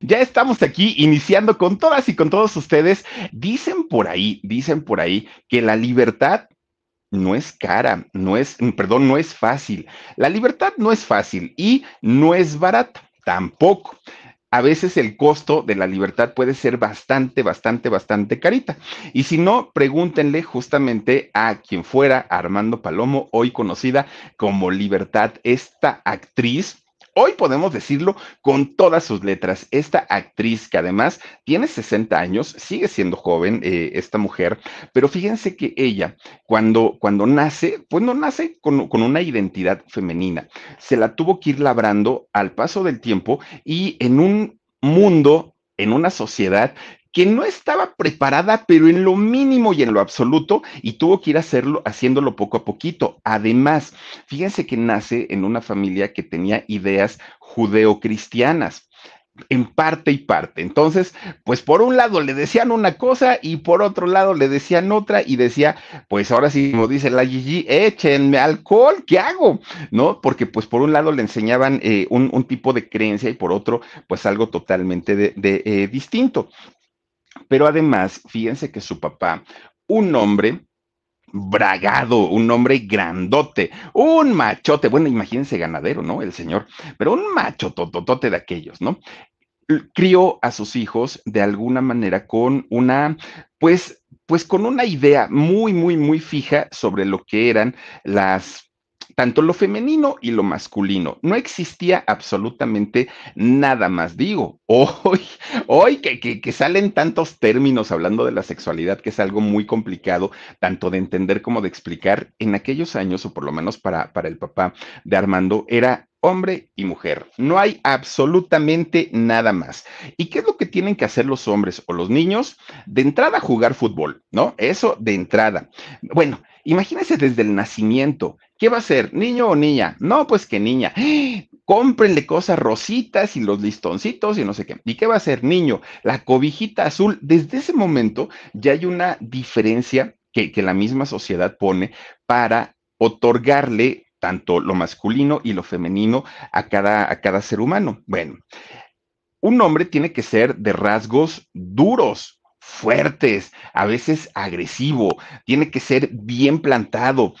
Ya estamos aquí iniciando con todas y con todos ustedes. Dicen por ahí, dicen por ahí que la libertad no es cara, no es, perdón, no es fácil. La libertad no es fácil y no es barata tampoco. A veces el costo de la libertad puede ser bastante, bastante, bastante carita. Y si no, pregúntenle justamente a quien fuera Armando Palomo, hoy conocida como Libertad, esta actriz Hoy podemos decirlo con todas sus letras. Esta actriz que además tiene 60 años, sigue siendo joven eh, esta mujer, pero fíjense que ella cuando, cuando nace, pues no nace con, con una identidad femenina. Se la tuvo que ir labrando al paso del tiempo y en un mundo en una sociedad que no estaba preparada, pero en lo mínimo y en lo absoluto, y tuvo que ir hacerlo, haciéndolo poco a poquito. Además, fíjense que nace en una familia que tenía ideas judeocristianas en parte y parte. Entonces, pues por un lado le decían una cosa y por otro lado le decían otra y decía, pues ahora sí, como dice la Gigi, échenme alcohol, ¿qué hago? ¿No? Porque pues por un lado le enseñaban eh, un, tipo de creencia y por otro, pues algo totalmente de, eh, distinto. Pero además, fíjense que su papá, un hombre bragado, un hombre grandote, un machote, bueno, imagínense ganadero, ¿no? El señor, pero un macho tototote de aquellos, ¿no? Crió a sus hijos de alguna manera con una, pues, pues con una idea muy, muy, muy fija sobre lo que eran las tanto lo femenino y lo masculino. No existía absolutamente nada más. Digo, hoy, hoy que, que, salen tantos términos hablando de la sexualidad, que es algo muy complicado, tanto de entender como de explicar, en aquellos años, o por lo menos para, para el papá de Armando, era hombre y mujer. No hay absolutamente nada más. ¿Y qué es lo que tienen que hacer los hombres o los niños? De entrada jugar fútbol, ¿no? Eso de entrada. Bueno, imagínense desde el nacimiento. ¿Qué va a ser? ¿Niño o niña? No, pues que niña. Cómprenle cosas rositas y los listoncitos y no sé qué. ¿Y qué va a ser? Niño, la cobijita azul. Desde ese momento ya hay una diferencia que, que la misma sociedad pone para otorgarle tanto lo masculino y lo femenino a cada, a cada ser humano. Bueno, un hombre tiene que ser de rasgos duros, fuertes, a veces agresivo, tiene que ser bien plantado.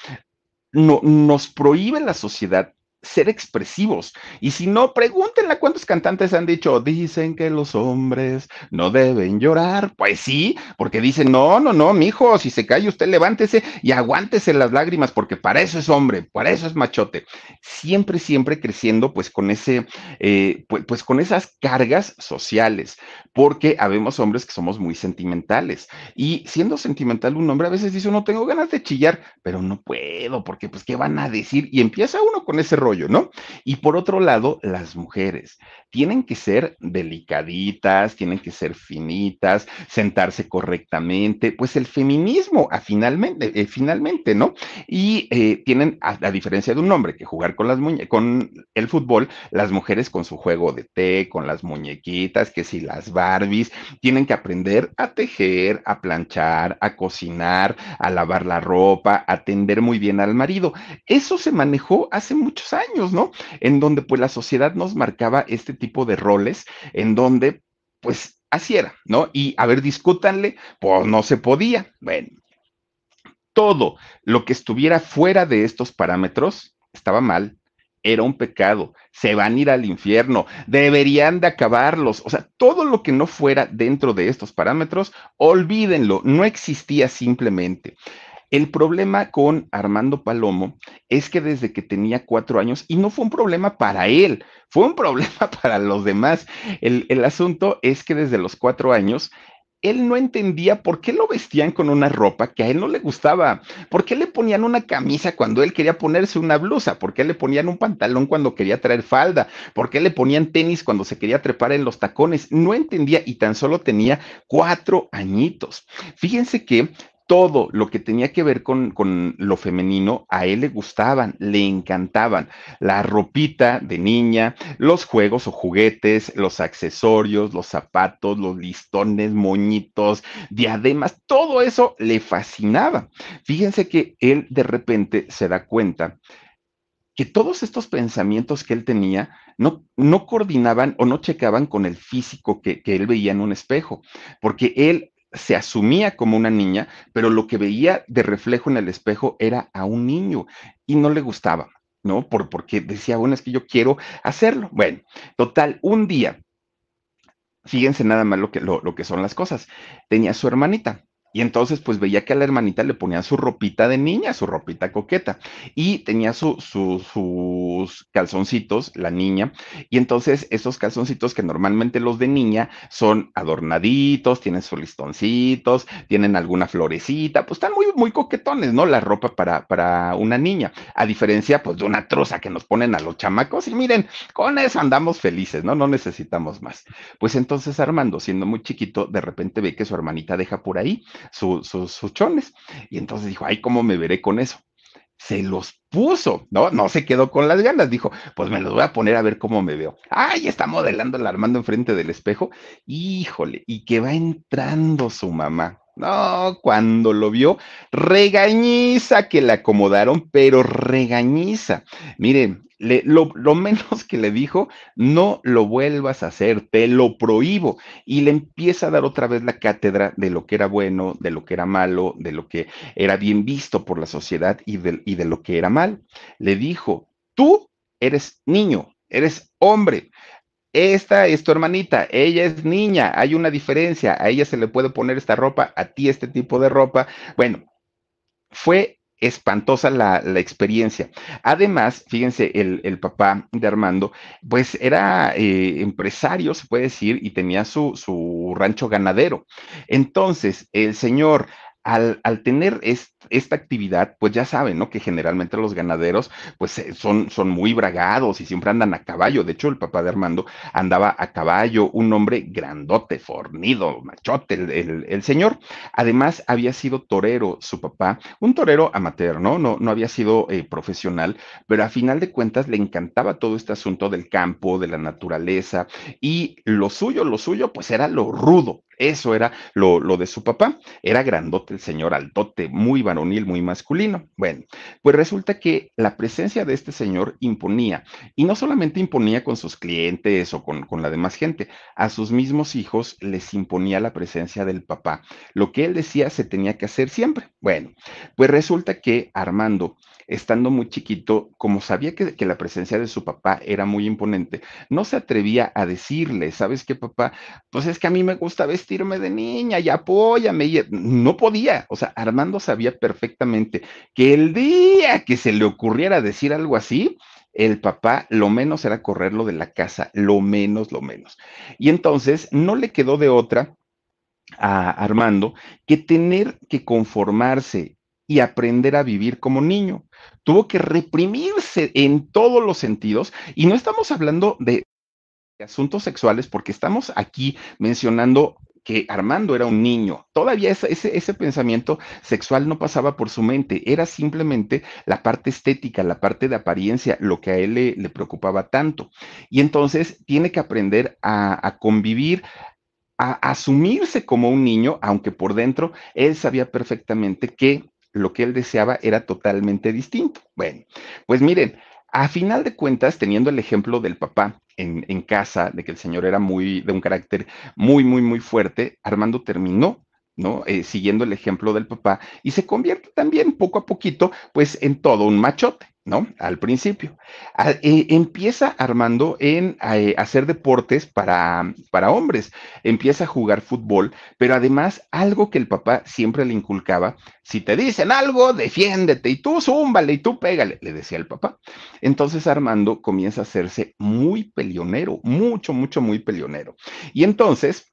No, nos prohíbe la sociedad ser expresivos. Y si no, pregúntenle a cuántos cantantes han dicho, dicen que los hombres no deben llorar. Pues sí, porque dicen, no, no, no, mijo, si se cae usted levántese y aguántese las lágrimas, porque para eso es hombre, para eso es machote. Siempre, siempre creciendo, pues con ese, pues, pues con esas cargas sociales, porque habemos hombres que somos muy sentimentales. Y siendo sentimental un hombre a veces dice, no tengo ganas de chillar, pero no puedo, porque pues, ¿qué van a decir? Y empieza uno con ese Y por otro lado, las mujeres tienen que ser delicaditas, tienen que ser finitas, sentarse correctamente, pues el feminismo, finalmente, eh, finalmente, ¿no? Y eh, tienen, a, diferencia de un hombre que jugar con las con el fútbol, las mujeres con su juego de té, con las muñequitas, que si las Barbies, tienen que aprender a tejer, a planchar, a cocinar, a lavar la ropa, a atender muy bien al marido. Eso se manejó hace muchos años años, ¿no? En donde pues la sociedad nos marcaba este tipo de roles, en donde pues así era, ¿no? Y a ver, discútanle, pues no se podía. Bueno, todo lo que estuviera fuera de estos parámetros estaba mal, era un pecado, se van a ir al infierno, deberían de acabarlos, o sea, todo lo que no fuera dentro de estos parámetros, olvídenlo, no existía simplemente. El problema con Armando Palomo es que desde que tenía cuatro años, y no fue un problema para él, fue un problema para los demás. El, asunto es que desde los cuatro años, él no entendía por qué lo vestían con una ropa que a él no le gustaba, por qué le ponían una camisa cuando él quería ponerse una blusa, por qué le ponían un pantalón cuando quería traer falda, por qué le ponían tenis cuando se quería trepar en los tacones. No entendía y tan solo tenía cuatro añitos. Fíjense que todo lo que tenía que ver con, lo femenino, a él le gustaban, le encantaban. La ropita de niña, los juegos o juguetes, los accesorios, los zapatos, los listones, moñitos, diademas, todo eso le fascinaba. Fíjense que él de repente se da cuenta que todos estos pensamientos que él tenía no, no coordinaban o no checaban con el físico que, que él veía en un espejo, porque él se asumía como una niña, pero lo que veía de reflejo en el espejo era a un niño y no le gustaba, ¿no? Por, porque decía, bueno, es que yo quiero hacerlo. Bueno, total, un día, fíjense nada más lo que, lo, lo que son las cosas, tenía su hermanita, y entonces, pues veía que a la hermanita le ponían su ropita de niña, su ropita coqueta, y tenía su, sus calzoncitos, la niña, y entonces esos calzoncitos que normalmente los de niña son adornaditos, tienen sus listoncitos, tienen alguna florecita, pues están muy, muy coquetones, ¿no? La ropa para, para una niña, a diferencia, pues, de una troza que nos ponen a los chamacos, y miren, con eso andamos felices, ¿no? No necesitamos más. Pues entonces Armando, siendo muy chiquito, de repente ve que su hermanita deja por ahí sus chones. Y entonces dijo, ay, ¿cómo me veré con eso? Se los puso, ¿no? No se quedó con las ganas, dijo, pues me los voy a poner a ver cómo me veo. Ay, está modelando el Armando enfrente del espejo. Híjole, y que va entrando su mamá. No, cuando lo vio, regañiza que le acomodaron, pero regañiza. Miren, lo, menos que le dijo, no lo vuelvas a hacer, te lo prohíbo. Y le empieza a dar otra vez la cátedra de lo que era bueno, de lo que era malo, de lo que era bien visto por la sociedad y de, y de lo que era mal. Le dijo, tú eres niño, eres hombre. Esta es tu hermanita, ella es niña, hay una diferencia, a ella se le puede poner esta ropa, a ti este tipo de ropa. Bueno, fue espantosa la, experiencia. Además, fíjense, el, papá de Armando, pues era eh, empresario, se puede decir, y tenía su rancho ganadero. Entonces, el señor al, tener es, esta actividad, pues ya saben, ¿no? Que generalmente los ganaderos, pues eh, son, muy bragados y siempre andan a caballo. De hecho, el papá de Armando andaba a caballo, un hombre grandote, fornido, machote, el señor. Además, había sido torero su papá, un torero amateur, ¿no? No, no había sido eh, profesional, pero a final de cuentas le encantaba todo este asunto del campo, de la naturaleza, y lo suyo, lo suyo, pues era lo rudo, eso era lo, lo, de su papá. Era grandote el señor, altote, muy varonil, muy masculino. Bueno, pues resulta que la presencia de este señor imponía, y no solamente imponía con sus clientes o con, con la demás gente, a sus mismos hijos les imponía la presencia del papá. Lo que él decía se tenía que hacer siempre. Bueno, pues resulta que Armando estando muy chiquito, como sabía que, la presencia de su papá era muy imponente, no se atrevía a decirle, ¿sabes qué, papá? Pues es que a mí me gusta vestirme de niña y apóyame. Y no podía, o sea, Armando sabía perfectamente que el día que se le ocurriera decir algo así, el papá lo menos era correrlo de la casa, lo menos, lo menos. Y entonces no le quedó de otra a Armando que tener que conformarse y aprender a vivir como niño. Tuvo que reprimirse en todos los sentidos y no estamos hablando de asuntos sexuales porque estamos aquí mencionando que Armando era un niño. Todavía ese, ese, pensamiento sexual no pasaba por su mente, era simplemente la parte estética, la parte de apariencia, lo que a él le, le preocupaba tanto. Y entonces tiene que aprender a, a convivir, a asumirse como un niño, aunque por dentro él sabía perfectamente que lo que él deseaba era totalmente distinto. Bueno, pues miren, a final de cuentas, teniendo el ejemplo del papá en, en, casa, de que el señor era muy, de un carácter muy, muy, muy fuerte, Armando terminó, ¿no? Eh, siguiendo el ejemplo del papá y se convierte también poco a poquito, pues, en todo un machote. ¿No? Al principio. Eh, empieza Armando en eh, hacer deportes para, para hombres, empieza a jugar fútbol, pero además algo que el papá siempre le inculcaba, si te dicen algo, defiéndete y tú zúmbale y tú pégale, le decía el papá. Entonces Armando comienza a hacerse muy peleonero, mucho, mucho, muy peleonero. Y entonces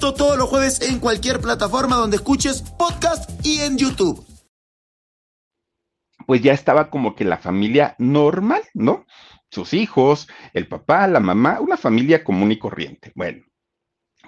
Todos los jueves en cualquier plataforma donde escuches podcast y en YouTube. pues ya estaba como que la familia normal, ¿no? Sus hijos, el papá, la mamá, una familia común y corriente. Bueno,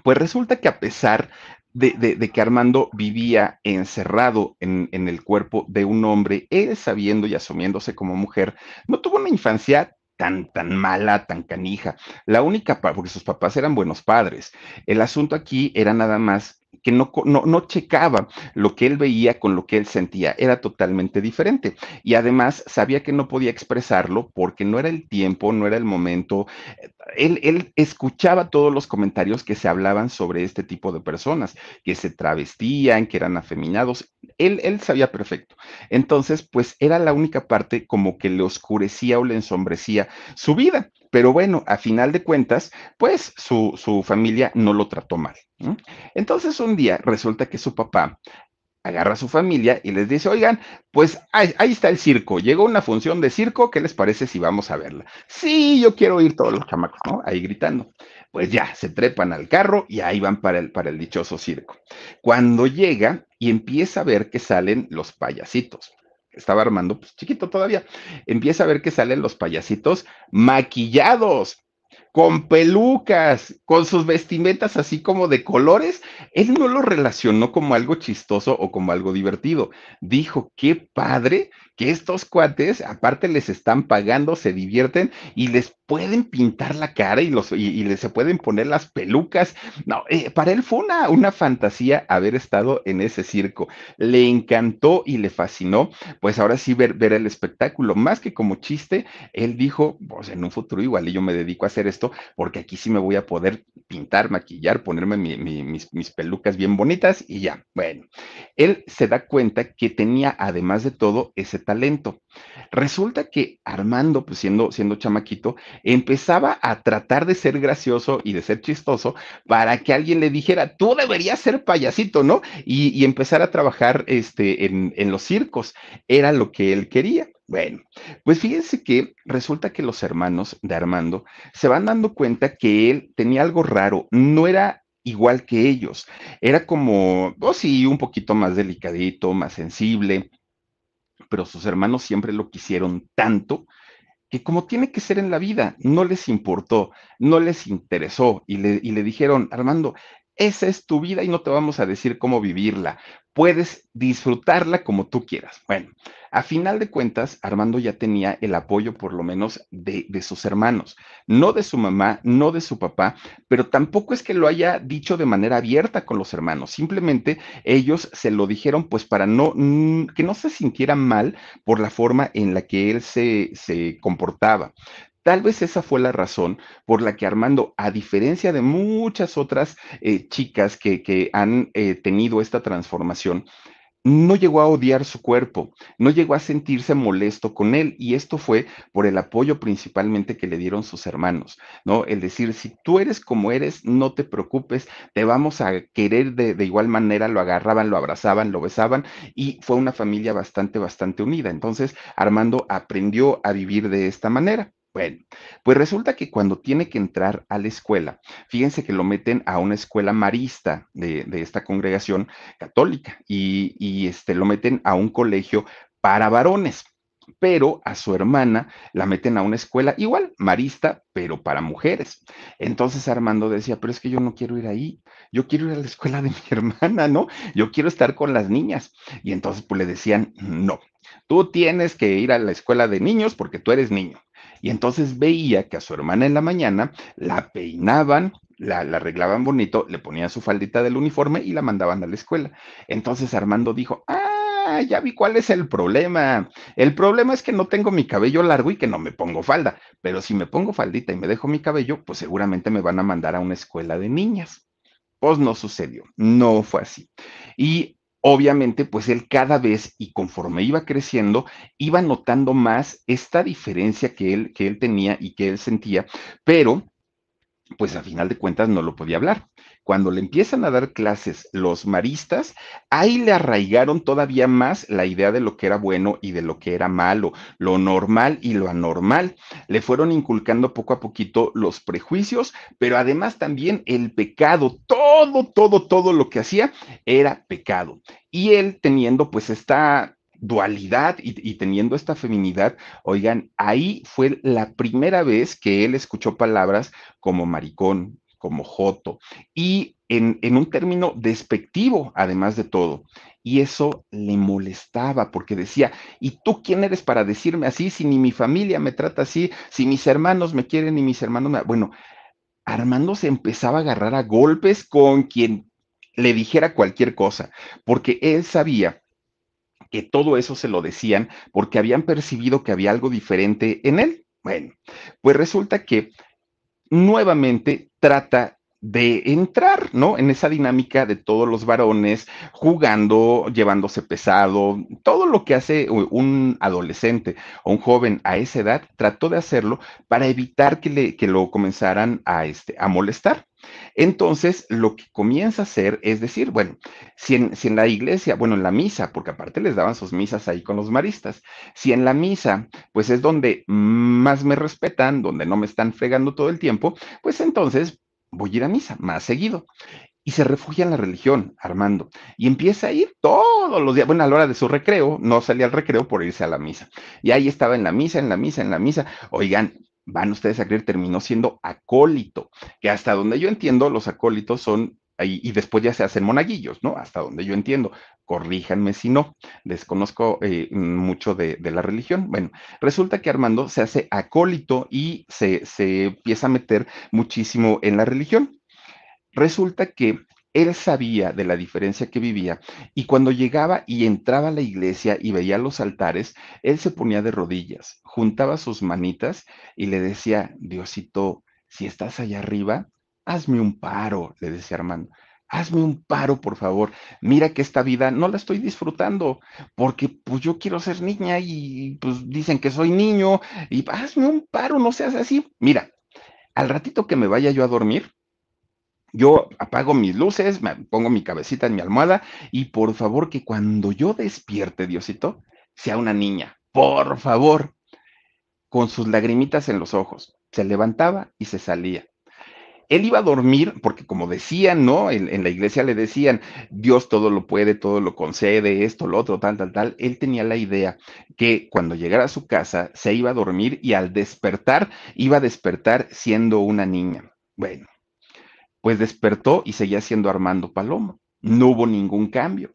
pues resulta que a pesar de, que Armando vivía encerrado en, en, el cuerpo de un hombre, él sabiendo y asumiéndose como mujer, no tuvo una infancia tan, tan mala, tan canija. La única, porque sus papás eran buenos padres. El asunto aquí era nada más que no, no, no, checaba lo que él veía con lo que él sentía, era totalmente diferente. Y además sabía que no podía expresarlo porque no era el tiempo, no era el momento. Él, él escuchaba todos los comentarios que se hablaban sobre este tipo de personas, que se travestían, que eran afeminados. Él, él sabía perfecto. Entonces, pues era la única parte como que le oscurecía o le ensombrecía su vida. Pero bueno, a final de cuentas, pues su, su familia no lo trató mal. Entonces un día resulta que su papá agarra a su familia y les dice, oigan, pues ahí, está el circo, llegó una función de circo, ¿qué les parece si vamos a verla? Sí, yo quiero ir todos los chamacos, ¿no? Ahí gritando. Pues ya, se trepan al carro y ahí van para el, para el dichoso circo. Cuando llega y empieza a ver que salen los payasitos estaba armando, pues chiquito todavía, empieza a ver que salen los payasitos maquillados, con pelucas, con sus vestimentas así como de colores, él no lo relacionó como algo chistoso o como algo divertido. Dijo, qué padre que estos cuates, aparte les están pagando, se divierten y les pueden pintar la cara y, los, y, les se pueden poner las pelucas. No, eh, para él fue una, una fantasía haber estado en ese circo. Le encantó y le fascinó, pues ahora sí ver, ver el espectáculo. Más que como chiste, él dijo, pues en un futuro igual yo me dedico a hacer esto porque aquí sí me voy a poder pintar, maquillar, ponerme mis, mis pelucas bien bonitas y ya. Bueno, él se da cuenta que tenía además de todo ese talento. Resulta que Armando, pues siendo, siendo chamaquito, empezaba a tratar de ser gracioso y de ser chistoso para que alguien le dijera, tú deberías ser payasito, ¿no? Y, empezar a trabajar este, en, en los circos. Era lo que él quería. Bueno, pues fíjense que resulta que los hermanos de Armando se van dando cuenta que él tenía algo raro, no era igual que ellos, era como, oh sí, un poquito más delicadito, más sensible, pero sus hermanos siempre lo quisieron tanto que como tiene que ser en la vida, no les importó, no les interesó y le, y le dijeron, Armando, esa es tu vida y no te vamos a decir cómo vivirla. Puedes disfrutarla como tú quieras. Bueno, a final de cuentas, Armando ya tenía el apoyo por lo menos de, de, sus hermanos, no de su mamá, no de su papá, pero tampoco es que lo haya dicho de manera abierta con los hermanos, simplemente ellos se lo dijeron pues para no, mm, que no se sintiera mal por la forma en la que él se, se comportaba. Tal vez esa fue la razón por la que Armando, a diferencia de muchas otras eh, chicas que, que han eh, tenido esta transformación, no llegó a odiar su cuerpo, no llegó a sentirse molesto con él y esto fue por el apoyo principalmente que le dieron sus hermanos, ¿no? El decir, si tú eres como eres, no te preocupes, te vamos a querer de, de igual manera, lo agarraban, lo abrazaban, lo besaban y fue una familia bastante, bastante unida. Entonces, Armando aprendió a vivir de esta manera. Bueno, pues resulta que cuando tiene que entrar a la escuela, fíjense que lo meten a una escuela marista de, esta congregación católica y, y este, lo meten a un colegio para varones pero a su hermana la meten a una escuela igual, marista, pero para mujeres. Entonces Armando decía, pero es que yo no quiero ir ahí, yo quiero ir a la escuela de mi hermana, ¿no? Yo quiero estar con las niñas. Y entonces pues le decían, no, tú tienes que ir a la escuela de niños porque tú eres niño. Y entonces veía que a su hermana en la mañana la peinaban, la, arreglaban bonito, le ponían su faldita del uniforme y la mandaban a la escuela. Entonces Armando dijo, ah, ya vi cuál es el problema. El problema es que no tengo mi cabello largo y que no me pongo falda, pero si me pongo faldita y me dejo mi cabello, pues seguramente me van a mandar a una escuela de niñas. Pues no sucedió, no fue así. Y obviamente, pues él cada vez y conforme iba creciendo, iba notando más esta diferencia que él, que él tenía y que él sentía, pero pues a final de cuentas no lo podía hablar. Cuando le empiezan a dar clases los maristas, ahí le arraigaron todavía más la idea de lo que era bueno y de lo que era malo, lo normal y lo anormal. Le fueron inculcando poco a poquito los prejuicios, pero además también el pecado. Todo, todo, todo lo que hacía era pecado. Y él teniendo pues esta dualidad y, teniendo esta feminidad, oigan, ahí fue la primera vez que él escuchó palabras como maricón, como joto, y en, en un término despectivo, además de todo. Y eso le molestaba porque decía, ¿y tú quién eres para decirme así? Si ni mi familia me trata así, si mis hermanos me quieren y mis hermanos me... Bueno, Armando se empezaba a agarrar a golpes con quien le dijera cualquier cosa, porque él sabía que todo eso se lo decían porque habían percibido que había algo diferente en él. Bueno, pues resulta que nuevamente trata de entrar, ¿no? En esa dinámica de todos los varones jugando, llevándose pesado, todo lo que hace un adolescente o un joven a esa edad, trató de hacerlo para evitar que, le, que lo comenzaran a, este, a molestar. Entonces, lo que comienza a hacer es decir, bueno, si en, si en, la iglesia, bueno, en la misa, porque aparte les daban sus misas ahí con los maristas, si en la misa, pues es donde más me respetan, donde no me están fregando todo el tiempo, pues entonces voy a ir a misa más seguido. Y se refugia en la religión, Armando. Y empieza a ir todos los días, bueno, a la hora de su recreo, no salía al recreo por irse a la misa. Y ahí estaba en la misa, en la misa, en la misa. Oigan, van ustedes a creer, terminó siendo acólito, que hasta donde yo entiendo, los acólitos son y, después ya se hacen monaguillos, ¿no? Hasta donde yo entiendo. Corríjanme si no, desconozco eh, mucho de, la religión. Bueno, resulta que Armando se hace acólito y se, se empieza a meter muchísimo en la religión. Resulta que él sabía de la diferencia que vivía y cuando llegaba y entraba a la iglesia y veía los altares, él se ponía de rodillas, juntaba sus manitas y le decía, Diosito, si estás allá arriba, hazme un paro, le decía Armando. Hazme un paro, por favor. Mira que esta vida no la estoy disfrutando, porque pues yo quiero ser niña y pues dicen que soy niño y hazme un paro, no seas así. Mira, al ratito que me vaya yo a dormir, yo apago mis luces, me pongo mi cabecita en mi almohada y por favor que cuando yo despierte, Diosito, sea una niña, por favor, con sus lagrimitas en los ojos. Se levantaba y se salía él iba a dormir, porque como decían, ¿no? En, la iglesia le decían, Dios todo lo puede, todo lo concede, esto, lo otro, tal, tal, tal. Él tenía la idea que cuando llegara a su casa se iba a dormir y al despertar, iba a despertar siendo una niña. Bueno, pues despertó y seguía siendo Armando Palomo. No hubo ningún cambio.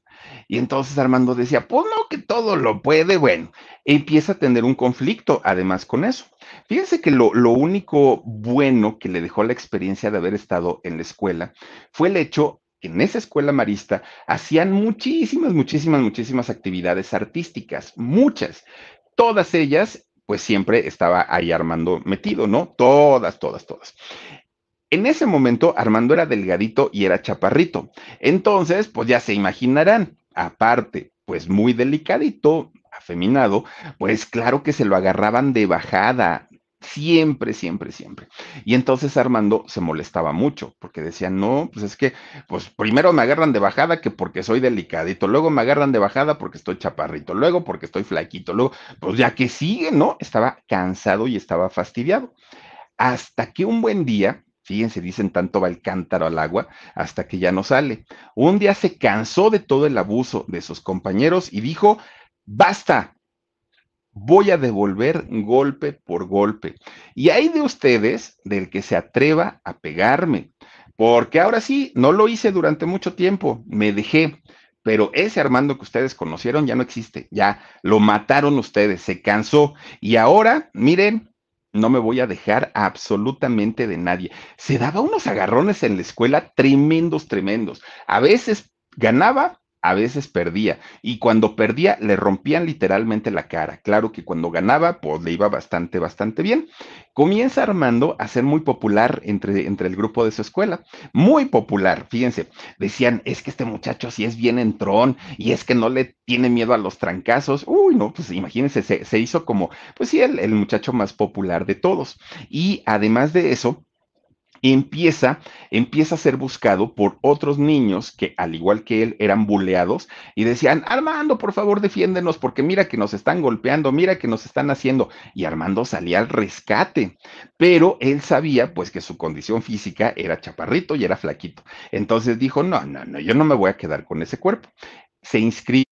Y entonces Armando decía, pues no, que todo lo puede. Bueno, empieza a tener un conflicto además con eso. Fíjense que lo, lo, único bueno que le dejó la experiencia de haber estado en la escuela fue el hecho que en esa escuela marista hacían muchísimas, muchísimas, muchísimas actividades artísticas, muchas. Todas ellas, pues siempre estaba ahí Armando metido, ¿no? Todas, todas, todas. En ese momento Armando era delgadito y era chaparrito. Entonces, pues ya se imaginarán, aparte, pues muy delicadito, afeminado, pues claro que se lo agarraban de bajada, siempre, siempre, siempre. Y entonces Armando se molestaba mucho porque decía, no, pues es que, pues primero me agarran de bajada que porque soy delicadito, luego me agarran de bajada porque estoy chaparrito, luego porque estoy flaquito, luego, pues ya que sigue, ¿no? Estaba cansado y estaba fastidiado. Hasta que un buen día, Fíjense, dicen tanto va el cántaro al agua hasta que ya no sale. Un día se cansó de todo el abuso de sus compañeros y dijo, basta, voy a devolver golpe por golpe. Y hay de ustedes del que se atreva a pegarme, porque ahora sí, no lo hice durante mucho tiempo, me dejé. Pero ese Armando que ustedes conocieron ya no existe, ya lo mataron ustedes, se cansó. Y ahora, miren, no me voy a dejar absolutamente de nadie. Se daba unos agarrones en la escuela tremendos, tremendos. A veces ganaba, a veces perdía. Y cuando perdía, le rompían literalmente la cara. Claro que cuando ganaba, pues le iba bastante, bastante bien. Comienza Armando a ser muy popular entre, entre el grupo de su escuela. Muy popular, fíjense. Decían, es que este muchacho sí es bien entrón y es que no le tiene miedo a los trancazos. Uy, no, pues imagínense, se, se hizo como, pues sí, el, el muchacho más popular de todos. Y además de eso, empieza, empieza a ser buscado por otros niños que, al igual que él, eran buleados y decían, Armando, por favor, defiéndenos, porque mira que nos están golpeando, mira que nos están haciendo. Y Armando salía al rescate, pero él sabía, pues, que su condición física era chaparrito y era flaquito. Entonces dijo, no, no, no, yo no me voy a quedar con ese cuerpo. Se inscribe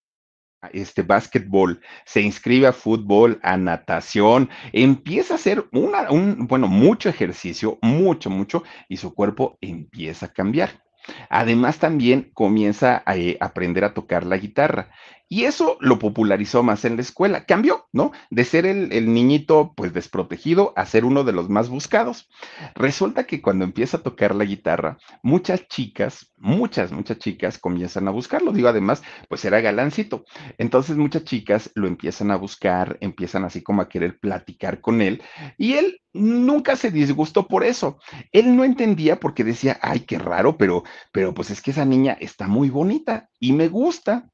este básquetbol, se inscribe a fútbol, a natación, empieza a hacer una, un, bueno, mucho ejercicio, mucho, mucho, y su cuerpo empieza a cambiar. Además, también comienza a eh, aprender a tocar la guitarra. Y eso lo popularizó más en la escuela. Cambió, ¿no? De ser el, niñito pues desprotegido a ser uno de los más buscados. Resulta que cuando empieza a tocar la guitarra, muchas chicas, muchas, muchas chicas comienzan a buscarlo. Digo, además, pues era galancito. Entonces muchas chicas lo empiezan a buscar, empiezan así como a querer platicar con él. Y él nunca se disgustó por eso. Él no entendía porque decía, ay, qué raro, pero, pero pues es que esa niña está muy bonita y me gusta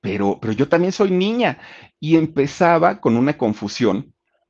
pero, pero yo también soy niña. Y empezaba con una confusión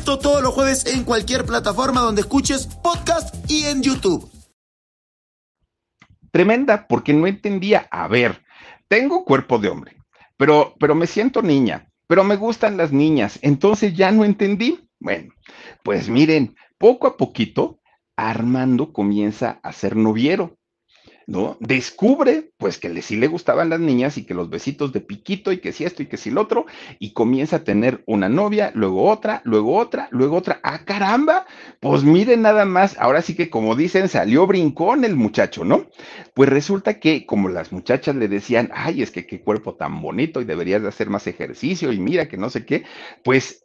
Esto todos los jueves en cualquier plataforma donde escuches podcast y en YouTube. Tremenda, porque no entendía. A ver, tengo cuerpo de hombre, pero, pero me siento niña, pero me gustan las niñas, entonces ya no entendí. Bueno, pues miren, poco a poquito Armando comienza a ser noviero. ¿No? Descubre, pues, que le, sí le gustaban las niñas y que los besitos de piquito y que si esto y que si lo otro, y comienza a tener una novia, luego otra, luego otra, luego otra. ¡Ah, caramba! Pues miren nada más, ahora sí que como dicen, salió brincón el muchacho, ¿no? Pues resulta que como las muchachas le decían, ay, es que qué cuerpo tan bonito y deberías de hacer más ejercicio y mira que no sé qué, pues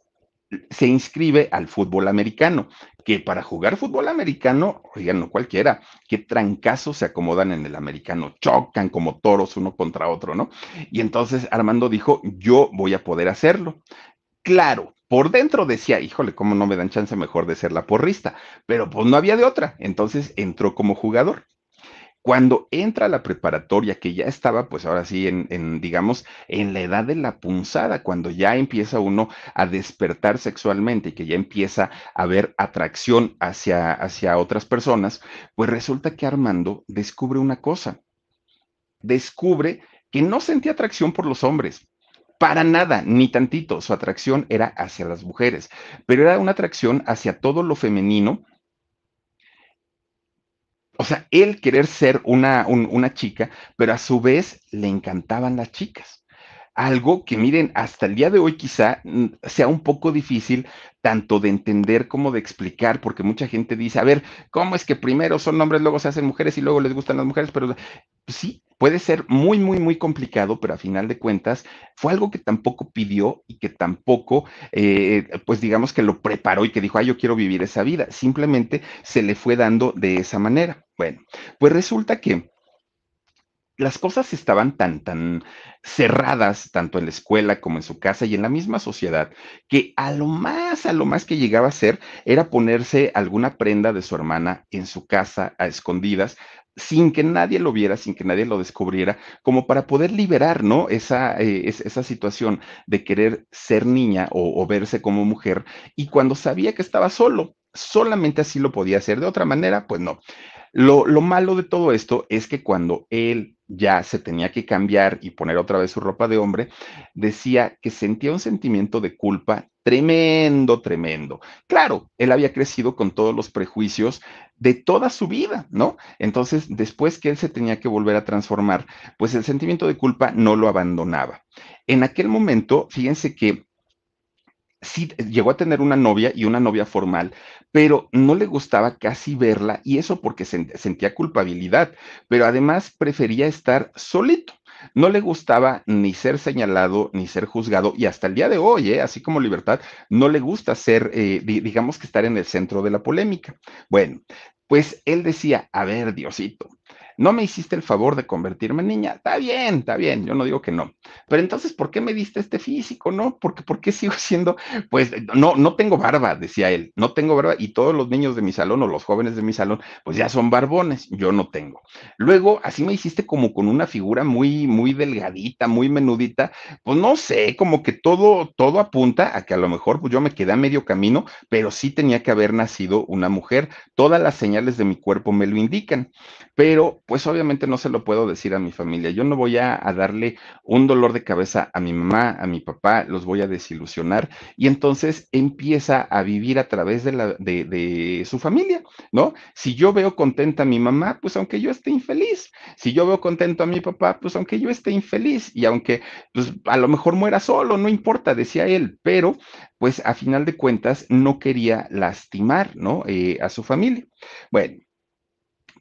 se inscribe al fútbol americano, que para jugar fútbol americano, oigan, no cualquiera, qué trancazos se acomodan en el americano, chocan como toros uno contra otro, ¿no? Y entonces Armando dijo, yo voy a poder hacerlo. Claro, por dentro decía, híjole, ¿cómo no me dan chance mejor de ser la porrista? Pero pues no había de otra, entonces entró como jugador. Cuando entra a la preparatoria, que ya estaba, pues ahora sí, en, digamos, en la edad de la punzada, cuando ya empieza uno a despertar sexualmente y que ya empieza a haber atracción hacia, hacia otras personas, pues resulta que Armando descubre una cosa. Descubre que no sentía atracción por los hombres, para nada, ni tantito. Su atracción era hacia las mujeres, pero era una atracción hacia todo lo femenino o sea, él querer ser una, una chica, pero a su vez le encantaban las chicas. Algo que miren, hasta el día de hoy quizá mm, sea un poco difícil tanto de entender como de explicar, porque mucha gente dice, a ver, ¿cómo es que primero son hombres, luego se hacen mujeres y luego les gustan las mujeres? Pero sí, puede ser muy, muy, muy complicado, pero a final de cuentas fue algo que tampoco pidió y que tampoco, eh, pues digamos que lo preparó y que dijo, ah, yo quiero vivir esa vida. Simplemente se le fue dando de esa manera. Bueno, pues resulta que las cosas estaban tan, tan cerradas, tanto en la escuela como en su casa y en la misma sociedad, que a lo más, a lo más que llegaba a ser era ponerse alguna prenda de su hermana en su casa a escondidas, sin que nadie lo viera, sin que nadie lo descubriera, como para poder liberar, ¿no? Esa, eh, esa situación de querer ser niña o, o verse como mujer, y cuando sabía que estaba solo, solamente así lo podía hacer, de otra manera, pues no. Lo, lo, malo de todo esto es que cuando él ya se tenía que cambiar y poner otra vez su ropa de hombre, decía que sentía un sentimiento de culpa tremendo, tremendo. Claro, él había crecido con todos los prejuicios de toda su vida, ¿no? Entonces, después que él se tenía que volver a transformar, pues el sentimiento de culpa no lo abandonaba. En aquel momento, fíjense que sí llegó a tener una novia y una novia formal, pero no le gustaba casi verla y eso porque sentía culpabilidad, pero además prefería estar solito. No le gustaba ni ser señalado ni ser juzgado y hasta el día de hoy, ¿eh? así como libertad, no le gusta ser, eh, digamos que estar en el centro de la polémica. Bueno, pues él decía, a ver, Diosito, no me hiciste el favor de convertirme en niña. Está bien, está bien, yo no digo que no. Pero entonces, ¿por qué me diste este físico? No, porque ¿por qué sigo siendo? Pues no, no tengo barba, decía él, no tengo barba y todos los niños de mi salón o los jóvenes de mi salón, pues ya son barbones, yo no tengo. Luego, así me hiciste como con una figura muy, muy delgadita, muy menudita, pues no sé, como que todo, todo apunta a que a lo mejor pues yo me quedé a medio camino, pero sí tenía que haber nacido una mujer. Todas las señales de mi cuerpo me lo indican, pero pues obviamente no se lo puedo decir a mi familia. Yo no voy a, darle un dolor de cabeza a mi mamá, a mi papá, los voy a desilusionar y entonces empieza a vivir a través de, la, de, su familia, ¿no? Si yo veo contenta a mi mamá, pues aunque yo esté infeliz. Si yo veo contento a mi papá, pues aunque yo esté infeliz y aunque pues a lo mejor muera solo, no importa, decía él, pero pues a final de cuentas no quería lastimar, ¿no? Eh, a su familia. Bueno,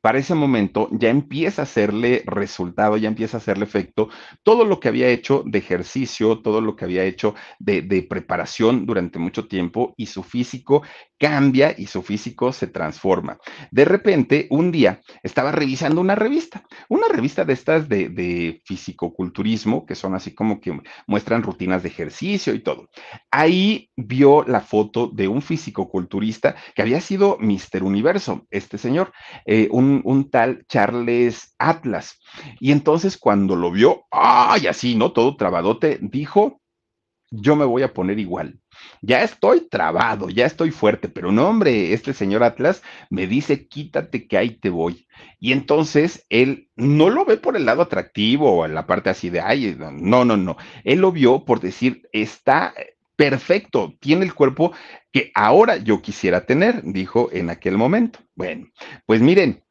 para ese momento ya empieza a hacerle resultado, ya empieza a hacerle efecto todo lo que había hecho de ejercicio, todo lo que había hecho de, preparación durante mucho tiempo y su físico cambia y su físico se transforma. De repente, un día estaba revisando una revista, una revista de estas de, de fisicoculturismo, que son así como que muestran rutinas de ejercicio y todo. Ahí vio la foto de un fisicoculturista que había sido Mister Universo, este señor, eh, un, un, tal Charles Atlas. Y entonces cuando lo vio, ¡ay! Así, ¿no? Todo trabadote, dijo, yo me voy a poner igual. Ya estoy trabado, ya estoy fuerte, pero no, hombre, este señor Atlas me dice, quítate que ahí te voy. Y entonces él no lo ve por el lado atractivo o en la parte así de, ay, no, no, no. Él lo vio por decir, está perfecto, tiene el cuerpo que ahora yo quisiera tener, dijo en aquel momento. Bueno, pues miren,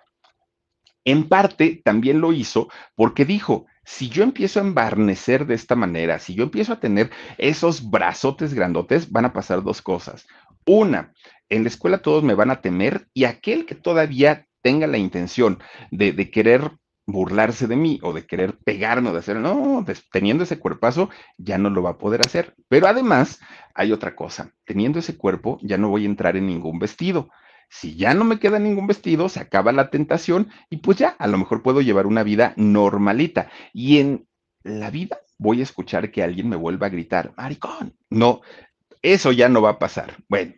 en parte también lo hizo porque dijo, si yo empiezo a embarnecer de esta manera, si yo empiezo a tener esos brazotes grandotes, van a pasar dos cosas. Una, en la escuela todos me van a temer y aquel que todavía tenga la intención de, querer burlarse de mí o de querer pegarme o de hacer, no, teniendo ese cuerpazo ya no lo va a poder hacer. Pero además hay otra cosa, teniendo ese cuerpo ya no voy a entrar en ningún vestido. Si ya no me queda ningún vestido, se acaba la tentación y pues ya, a lo mejor puedo llevar una vida normalita. Y en la vida voy a escuchar que alguien me vuelva a gritar, maricón. No, eso ya no va a pasar. Bueno,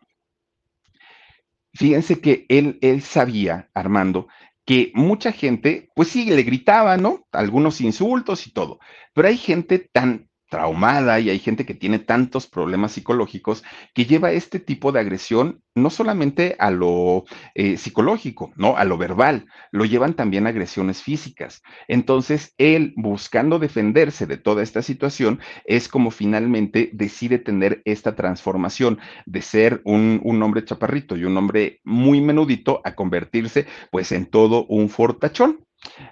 fíjense que él, él sabía, Armando, que mucha gente, pues sí, le gritaba, ¿no? Algunos insultos y todo, pero hay gente tan traumada y hay gente que tiene tantos problemas psicológicos que lleva este tipo de agresión no solamente a lo eh, psicológico, ¿no? A lo verbal, lo llevan también a agresiones físicas. Entonces, él buscando defenderse de toda esta situación es como finalmente decide tener esta transformación de ser un, un hombre chaparrito y un hombre muy menudito a convertirse pues en todo un fortachón.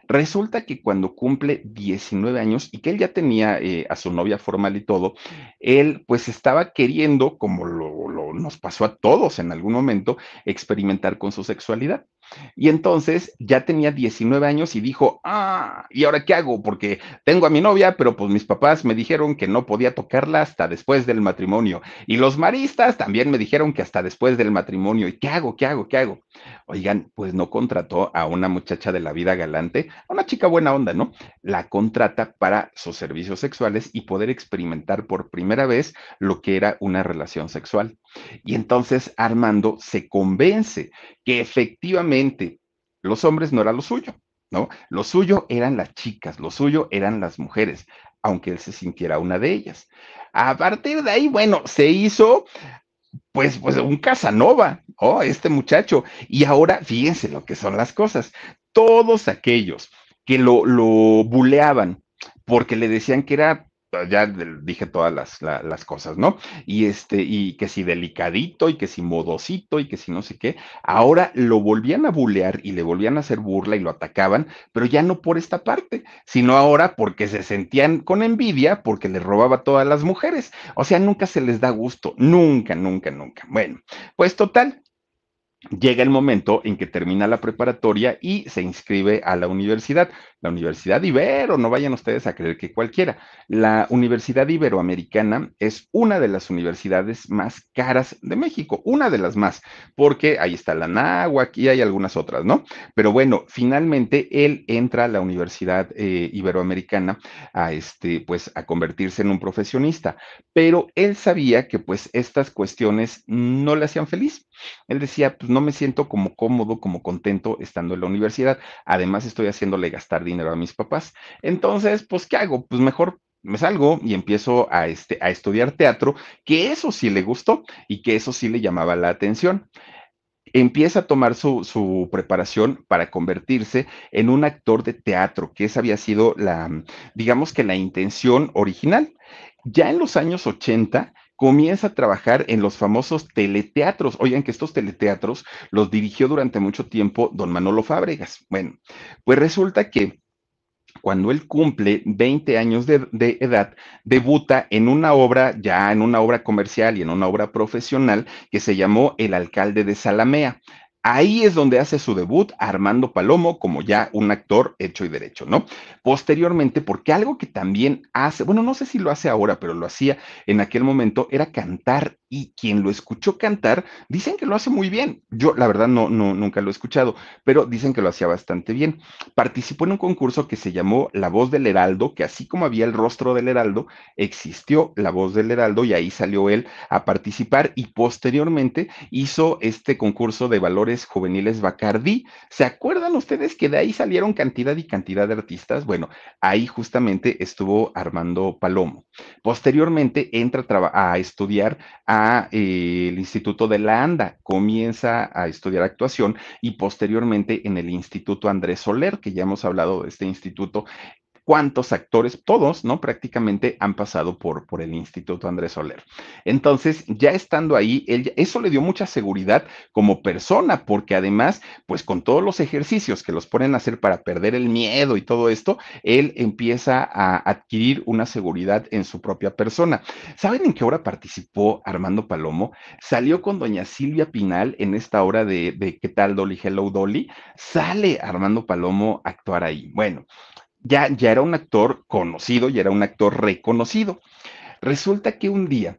Resulta que cuando cumple 19 años y que él ya tenía eh, a su novia formal y todo, él pues estaba queriendo, como lo, lo, nos pasó a todos en algún momento, experimentar con su sexualidad. Y entonces ya tenía 19 años y dijo, ah, ¿y ahora qué hago? Porque tengo a mi novia, pero pues mis papás me dijeron que no podía tocarla hasta después del matrimonio. Y los maristas también me dijeron que hasta después del matrimonio. ¿Y qué hago? ¿Qué hago? ¿Qué hago? Oigan, pues no contrató a una muchacha de la vida galante, a una chica buena onda, ¿no? La contrata para sus servicios sexuales y poder experimentar por primera vez lo que era una relación sexual. Y entonces Armando se convence que efectivamente los hombres no era lo suyo, ¿no? Lo suyo eran las chicas, lo suyo eran las mujeres, aunque él se sintiera una de ellas. A partir de ahí, bueno, se hizo pues, pues un Casanova, oh, este muchacho. Y ahora, fíjense lo que son las cosas. Todos aquellos que lo, lo buleaban porque le decían que era ya dije todas las, las, cosas, ¿no? Y este, y que si delicadito, y que si modosito, y que si no sé qué, ahora lo volvían a bulear y le volvían a hacer burla y lo atacaban, pero ya no por esta parte, sino ahora porque se sentían con envidia porque le robaba todas las mujeres. O sea, nunca se les da gusto, nunca, nunca, nunca. Bueno, pues total, llega el momento en que termina la preparatoria y se inscribe a la universidad. La Universidad Ibero, no vayan ustedes a creer que cualquiera. La Universidad Iberoamericana es una de las universidades más caras de México, una de las más, porque ahí está la NAHUAC y hay algunas otras, ¿no? Pero bueno, finalmente él entra a la Universidad eh, Iberoamericana a este, pues a convertirse en un profesionista, pero él sabía que pues estas cuestiones no le hacían feliz. Él decía, pues no me siento como cómodo, como contento estando en la universidad. Además, estoy haciéndole gastar dinero a mis papás. Entonces, pues, ¿qué hago? Pues mejor me salgo y empiezo a, este, a estudiar teatro, que eso sí le gustó y que eso sí le llamaba la atención empieza a tomar su, su, preparación para convertirse en un actor de teatro, que esa había sido la, digamos que la intención original. Ya en los años 80 comienza a trabajar en los famosos teleteatros. Oigan que estos teleteatros los dirigió durante mucho tiempo don Manolo Fábregas. Bueno, pues resulta que cuando él cumple 20 años de, edad, debuta en una obra, ya en una obra comercial y en una obra profesional que se llamó El alcalde de Salamea. Ahí es donde hace su debut Armando Palomo como ya un actor hecho y derecho, ¿no? Posteriormente, porque algo que también hace, bueno, no sé si lo hace ahora, pero lo hacía en aquel momento, era cantar y quien lo escuchó cantar, dicen que lo hace muy bien. Yo, la verdad, no, no, nunca lo he escuchado, pero dicen que lo hacía bastante bien. Participó en un concurso que se llamó La Voz del Heraldo, que así como había el rostro del Heraldo, existió La Voz del Heraldo y ahí salió él a participar y posteriormente hizo este concurso de valores juveniles Bacardí. ¿Se acuerdan ustedes que de ahí salieron cantidad y cantidad de artistas? Bueno, ahí justamente estuvo Armando Palomo. Posteriormente entra a, a estudiar eh, el Instituto de la ANDA, comienza a estudiar actuación y posteriormente en el Instituto Andrés Soler, que ya hemos hablado de este instituto cuántos actores, todos, ¿no? Prácticamente han pasado por, por el Instituto Andrés Soler. Entonces, ya estando ahí, él, eso le dio mucha seguridad como persona, porque además, pues con todos los ejercicios que los ponen a hacer para perder el miedo y todo esto, él empieza a adquirir una seguridad en su propia persona. ¿Saben en qué obra participó Armando Palomo? Salió con doña Silvia Pinal en esta obra de, de ¿Qué tal, Dolly? Hello, Dolly. Sale Armando Palomo a actuar ahí. Bueno, ya, ya era un actor conocido, ya era un actor reconocido. Resulta que un día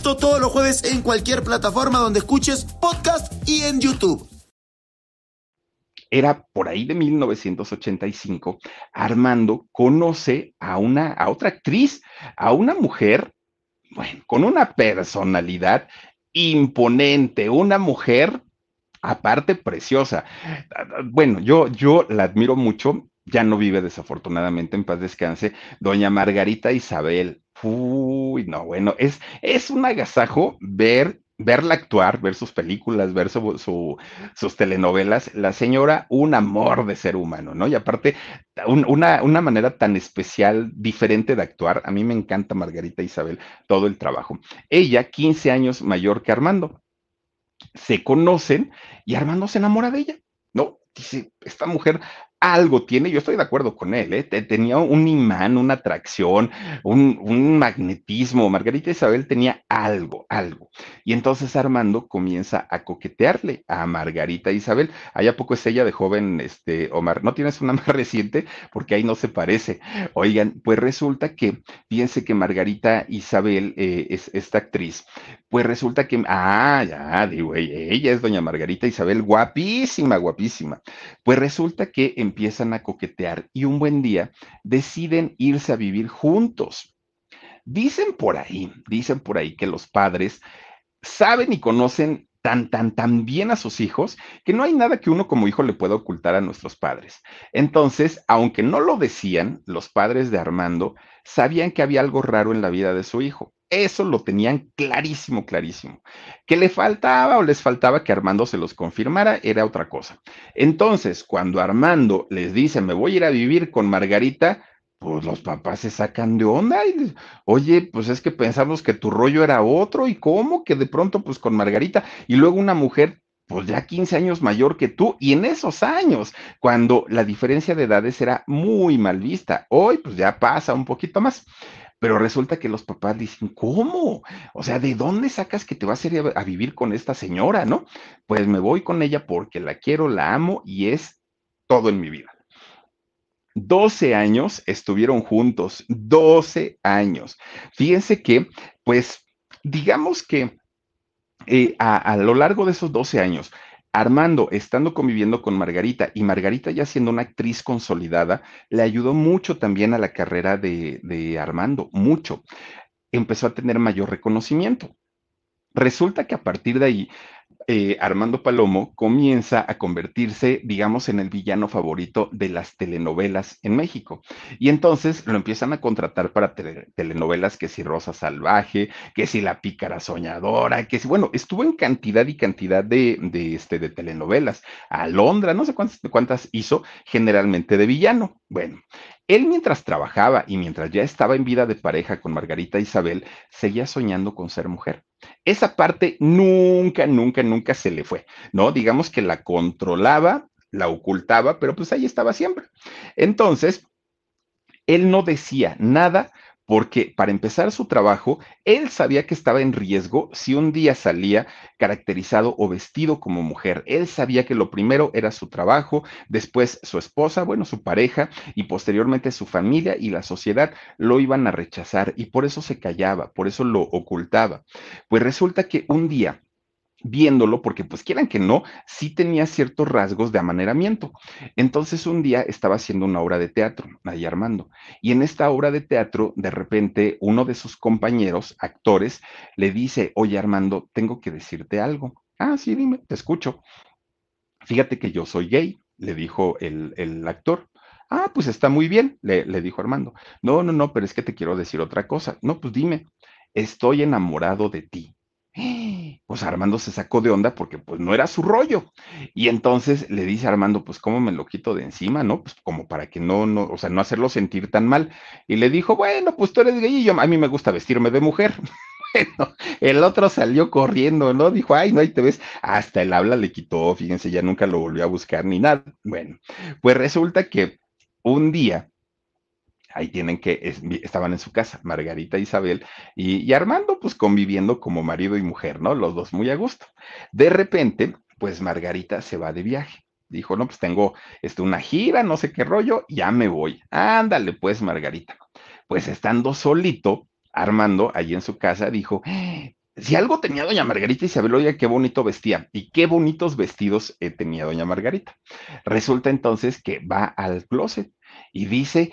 Esto todos los jueves en cualquier plataforma donde escuches podcast y en YouTube. Era por ahí de 1985, Armando conoce a una a otra actriz, a una mujer, bueno, con una personalidad imponente, una mujer aparte preciosa. Bueno, yo, yo la admiro mucho, ya no vive desafortunadamente, en paz descanse, doña Margarita Isabel. Uy, no, bueno, es, es un agasajo ver verla actuar, ver sus películas, ver su, sus telenovelas, la señora, un amor de ser humano, ¿no? Y aparte, una, una, manera tan especial, diferente de actuar. A mí me encanta Margarita Isabel, todo el trabajo. Ella, 15 años mayor que Armando. Se conocen y Armando se enamora de ella, ¿no? Dice, esta mujer algo tiene, yo estoy de acuerdo con él, ¿eh? tenía un imán, una atracción, un, magnetismo. Margarita Isabel tenía algo, algo. Y entonces Armando comienza a coquetearle a Margarita Isabel. Allá poco es ella de joven, este, Omar. ¿No tienes una más reciente? Porque ahí no se parece. Oigan, pues resulta que, fíjense que Margarita Isabel eh, es esta actriz. Pues resulta que, ah, ya, digo, ella es doña Margarita Isabel, guapísima, guapísima. Pues resulta que en empiezan a coquetear y un buen día deciden irse a vivir juntos. Dicen por ahí, dicen por ahí que los padres saben y conocen tan, tan, tan bien a sus hijos que no hay nada que uno como hijo le pueda ocultar a nuestros padres. Entonces, aunque no lo decían, los padres de Armando sabían que había algo raro en la vida de su hijo. Eso lo tenían clarísimo, clarísimo. Que le faltaba o les faltaba que Armando se los confirmara era otra cosa. Entonces, cuando Armando les dice, me voy a ir a vivir con Margarita, pues los papás se sacan de onda y oye, pues es que pensamos que tu rollo era otro y cómo que de pronto pues con Margarita y luego una mujer pues ya 15 años mayor que tú y en esos años, cuando la diferencia de edades era muy mal vista, hoy pues ya pasa un poquito más. Pero resulta que los papás dicen, ¿cómo? O sea, ¿de dónde sacas que te vas a ir a, vivir con esta señora, no? Pues me voy con ella porque la quiero, la amo y es todo en mi vida. 12 años estuvieron juntos, 12 años. Fíjense que, pues, digamos que eh, a, lo largo de esos 12 años, Armando, estando conviviendo con Margarita y Margarita ya siendo una actriz consolidada, le ayudó mucho también a la carrera de, de Armando, mucho. Empezó a tener mayor reconocimiento. Resulta que a partir de ahí, eh, Armando Palomo comienza a convertirse, digamos, en el villano favorito de las telenovelas en México. Y entonces lo empiezan a contratar para telenovelas que si Rosa Salvaje, que si La Pícara Soñadora, que si, bueno, estuvo en cantidad y cantidad de, este, de telenovelas. Alondra, no sé cuántas, cuántas hizo, generalmente de villano. Bueno, él mientras trabajaba y mientras ya estaba en vida de pareja con Margarita Isabel, seguía soñando con ser mujer. Esa parte nunca, nunca, nunca se le fue, ¿no? Digamos que la controlaba, la ocultaba, pero pues ahí estaba siempre. Entonces, él no decía nada porque para empezar su trabajo, él sabía que estaba en riesgo si un día salía caracterizado o vestido como mujer. Él sabía que lo primero era su trabajo, después su esposa, bueno, su pareja y posteriormente su familia y la sociedad lo iban a rechazar y por eso se callaba, por eso lo ocultaba. Pues resulta que un día viéndolo, porque pues quieran que no, sí tenía ciertos rasgos de amaneramiento. Entonces un día estaba haciendo una obra de teatro, ahí Armando, y en esta obra de teatro, de repente, uno de sus compañeros, actores, le dice, oye Armando, tengo que decirte algo. Ah, sí, dime, te escucho. Fíjate que yo soy gay, le dijo el, el actor. Ah, pues está muy bien, le, le dijo Armando. No, no, no, pero es que te quiero decir otra cosa. No, pues dime, estoy enamorado de ti pues Armando se sacó de onda porque pues no era su rollo. Y entonces le dice a Armando, pues cómo me lo quito de encima, ¿no? Pues como para que no, no, o sea, no hacerlo sentir tan mal. Y le dijo, bueno, pues tú eres gay y yo, a mí me gusta vestirme de mujer. Bueno, el otro salió corriendo, ¿no? Dijo, ay, no, ahí te ves. Hasta el habla le quitó, fíjense, ya nunca lo volvió a buscar ni nada. Bueno, pues resulta que un día ahí tienen que, estaban en su casa, Margarita Isabel y, Armando, pues conviviendo como marido y mujer, ¿no? Los dos muy a gusto. De repente, pues Margarita se va de viaje. Dijo, no, pues tengo este, una gira, no sé qué rollo, ya me voy. Ándale, pues, Margarita. Pues estando solito, Armando, allí en su casa, dijo, si algo tenía doña Margarita Isabel, oiga, qué bonito vestía y qué bonitos vestidos eh, tenía doña Margarita. Resulta entonces que va al closet y dice,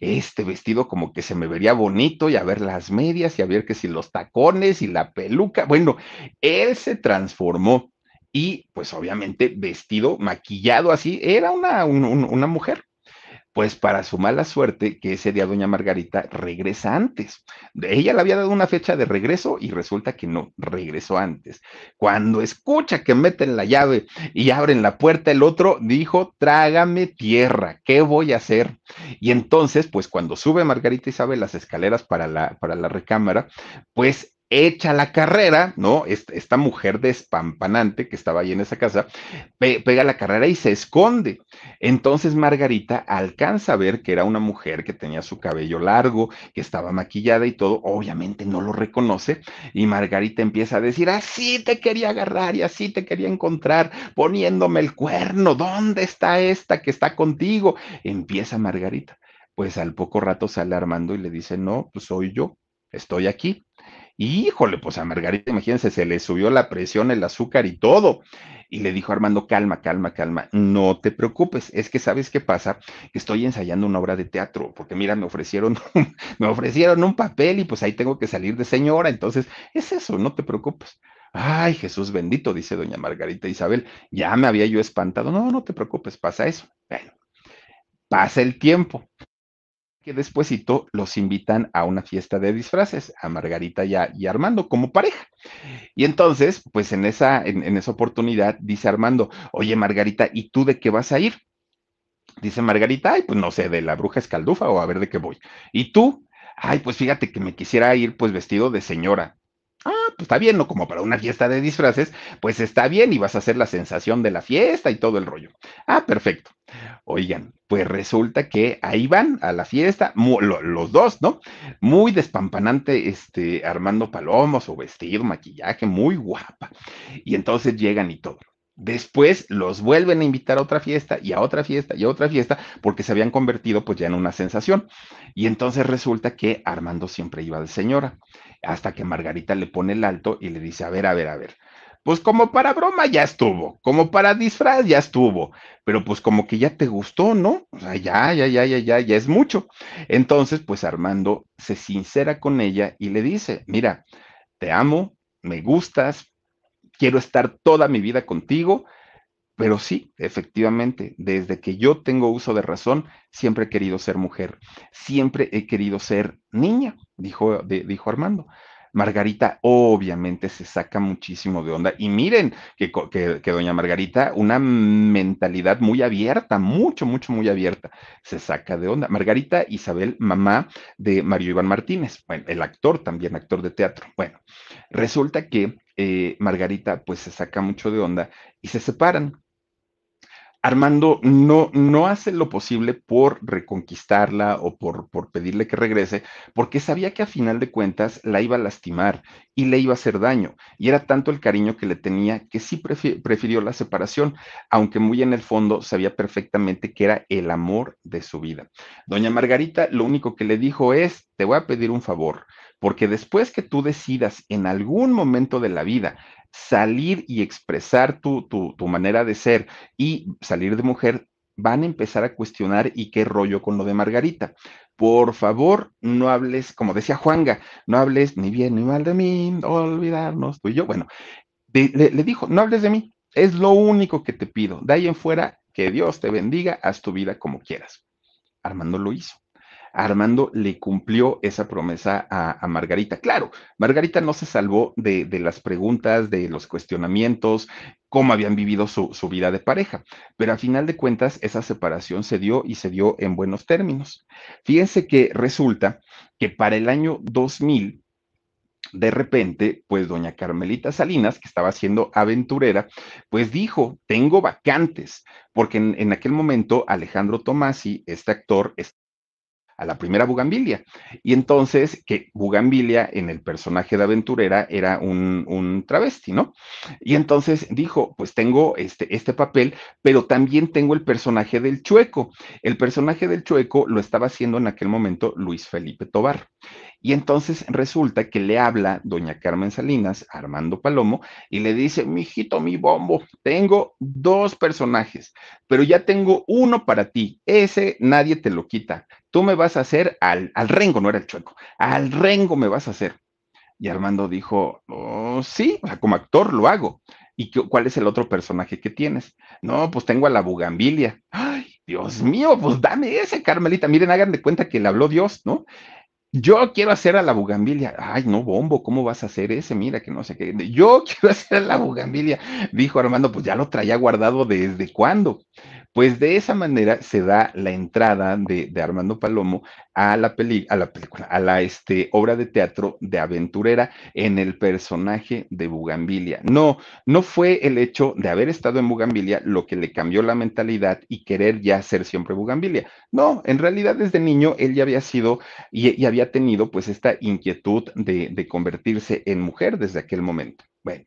este vestido como que se me vería bonito y a ver las medias y a ver que si los tacones y la peluca. Bueno, él se transformó y pues obviamente vestido, maquillado así, era una, una mujer. Pues para su mala suerte, que ese día doña Margarita regresa antes. Ella le había dado una fecha de regreso y resulta que no, regresó antes. Cuando escucha que meten la llave y abren la puerta, el otro dijo, trágame tierra, ¿qué voy a hacer? Y entonces, pues cuando sube Margarita Isabel las escaleras para la, para la recámara, pues echa la carrera, ¿no? Esta, mujer despampanante que estaba ahí en esa casa, pega la carrera y se esconde. Entonces Margarita alcanza a ver que era una mujer que tenía su cabello largo, que estaba maquillada y todo, obviamente no lo reconoce, y Margarita empieza a decir, así te quería agarrar y así te quería encontrar, poniéndome el cuerno, ¿dónde está esta que está contigo? Empieza Margarita. Pues al poco rato sale Armando y le dice, no, pues soy yo, estoy aquí Híjole, pues a Margarita, imagínense, se le subió la presión, el azúcar y todo. Y le dijo Armando, calma, calma, calma, no te preocupes, es que sabes qué pasa, que estoy ensayando una obra de teatro, porque mira, me ofrecieron, me ofrecieron un papel y pues ahí tengo que salir de señora, entonces es eso, no te preocupes. Ay, Jesús bendito, dice doña Margarita Isabel, ya me había yo espantado, no, no te preocupes, pasa eso. Bueno, pasa el tiempo que despuesito los invitan a una fiesta de disfraces, a Margarita y, a, Armando como pareja. Y entonces, pues en esa, en, esa oportunidad dice Armando, oye Margarita, ¿y tú de qué vas a ir? Dice Margarita, ay, pues no sé, de la bruja escaldufa o a ver de qué voy. ¿Y tú? Ay, pues fíjate que me quisiera ir pues vestido de señora. Ah, pues está bien, ¿no? Como para una fiesta de disfraces, pues está bien y vas a hacer la sensación de la fiesta y todo el rollo. Ah, perfecto. Oigan, pues resulta que ahí van a la fiesta, los dos, ¿no? Muy despampanante, este, Armando Palomos, su vestido, maquillaje, muy guapa. Y entonces llegan y todo. Después los vuelven a invitar a otra fiesta y a otra fiesta y a otra fiesta porque se habían convertido pues ya en una sensación. Y entonces resulta que Armando siempre iba de señora, hasta que Margarita le pone el alto y le dice, a ver, a ver, a ver. Pues como para broma ya estuvo, como para disfraz ya estuvo, pero pues como que ya te gustó, ¿no? O sea, ya, ya, ya, ya, ya, ya es mucho. Entonces, pues Armando se sincera con ella y le dice, mira, te amo, me gustas, quiero estar toda mi vida contigo, pero sí, efectivamente, desde que yo tengo uso de razón, siempre he querido ser mujer, siempre he querido ser niña, dijo, dijo Armando. Margarita obviamente se saca muchísimo de onda. Y miren que, que, doña Margarita, una mentalidad muy abierta, mucho, mucho, muy abierta, se saca de onda. Margarita Isabel, mamá de Mario Iván Martínez, bueno, el actor también, actor de teatro. Bueno, resulta que eh, Margarita pues se saca mucho de onda y se separan. Armando no, no hace lo posible por reconquistarla o por, por, pedirle que regrese, porque sabía que a final de cuentas la iba a lastimar y le iba a hacer daño. Y era tanto el cariño que le tenía que sí prefirió la separación, aunque muy en el fondo sabía perfectamente que era el amor de su vida. Doña Margarita lo único que le dijo es, te voy a pedir un favor porque después que tú decidas en algún momento de la vida salir y expresar tu, tu, manera de ser y salir de mujer, van a empezar a cuestionar y qué rollo con lo de Margarita. Por favor, no hables, como decía Juanga, no hables ni bien ni mal de mí, olvidarnos tú y yo. Bueno, le, dijo, no hables de mí, es lo único que te pido. De ahí en fuera, que Dios te bendiga, haz tu vida como quieras. Armando lo hizo. Armando le cumplió esa promesa a, Margarita. Claro, Margarita no se salvó de, las preguntas, de los cuestionamientos, cómo habían vivido su, vida de pareja, pero a final de cuentas esa separación se dio y se dio en buenos términos. Fíjense que resulta que para el año 2000, de repente, pues doña Carmelita Salinas, que estaba siendo aventurera, pues dijo, tengo vacantes, porque en, en aquel momento Alejandro Tomasi, este actor, a la primera Bugambilia. Y entonces, que Bugambilia en el personaje de aventurera era un, un, travesti, ¿no? Y entonces dijo, pues tengo este, este papel, pero también tengo el personaje del chueco. El personaje del chueco lo estaba haciendo en aquel momento Luis Felipe Tobar. Y entonces resulta que le habla doña Carmen Salinas, Armando Palomo, y le dice, mijito, mi bombo, tengo dos personajes, pero ya tengo uno para ti. Ese nadie te lo quita. Tú me vas a hacer al, al rengo, no era el chueco, al rengo me vas a hacer. Y Armando dijo, oh, sí, como actor lo hago. ¿Y cuál es el otro personaje que tienes? No, pues tengo a la Bugambilia. Ay, Dios mío, pues dame ese, Carmelita. Miren, hagan de cuenta que le habló Dios, ¿no? Yo quiero hacer a la bugambilia. Ay, no, bombo, ¿cómo vas a hacer ese? Mira que no sé qué. Yo quiero hacer a la bugambilia. Dijo Armando, pues ya lo traía guardado desde cuándo. Pues de esa manera se da la entrada de, Armando Palomo a la, peli, a la película, a la este, obra de teatro de aventurera en el personaje de Bugambilia. No, no fue el hecho de haber estado en Bugambilia lo que le cambió la mentalidad y querer ya ser siempre Bugambilia. No, en realidad desde niño él ya había sido y, había tenido pues esta inquietud de, de convertirse en mujer desde aquel momento. Bueno.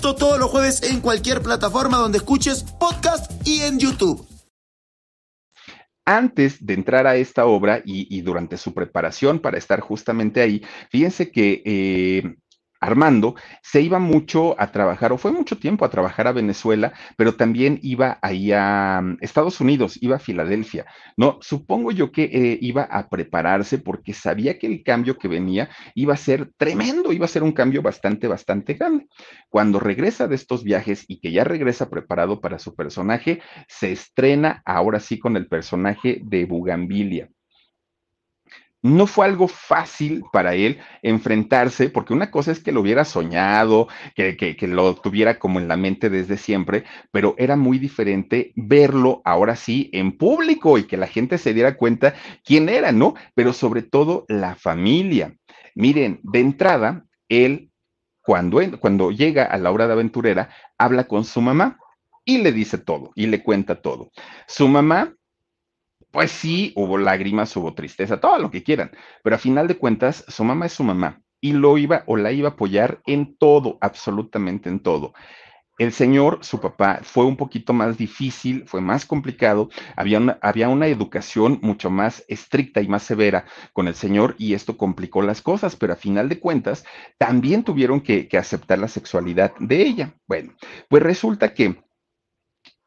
Todos los jueves en cualquier plataforma donde escuches podcast y en YouTube. antes de entrar a esta obra y, durante su preparación para estar justamente ahí, fíjense que eh, Armando se iba mucho a trabajar, o fue mucho tiempo a trabajar a Venezuela, pero también iba ahí a mm, Estados Unidos, iba a Filadelfia, ¿no? Supongo yo que eh, iba a prepararse porque sabía que el cambio que venía iba a ser tremendo, iba a ser un cambio bastante, bastante grande. Cuando regresa de estos viajes y que ya regresa preparado para su personaje, se estrena ahora sí con el personaje de Bugambilia no fue algo fácil para él enfrentarse, porque una cosa es que lo hubiera soñado, que, que, lo tuviera como en la mente desde siempre, pero era muy diferente verlo ahora sí en público y que la gente se diera cuenta quién era, ¿no? Pero sobre todo la familia. Miren, de entrada, él, cuando, cuando llega a la hora de aventurera, habla con su mamá y le dice todo y le cuenta todo. Su mamá pues sí, hubo lágrimas, hubo tristeza, todo lo que quieran, pero a final de cuentas, su mamá es su mamá y lo iba o la iba a apoyar en todo, absolutamente en todo. El señor, su papá, fue un poquito más difícil, fue más complicado, había una, había una educación mucho más estricta y más severa con el señor y esto complicó las cosas, pero a final de cuentas también tuvieron que, que aceptar la sexualidad de ella. Bueno, pues resulta que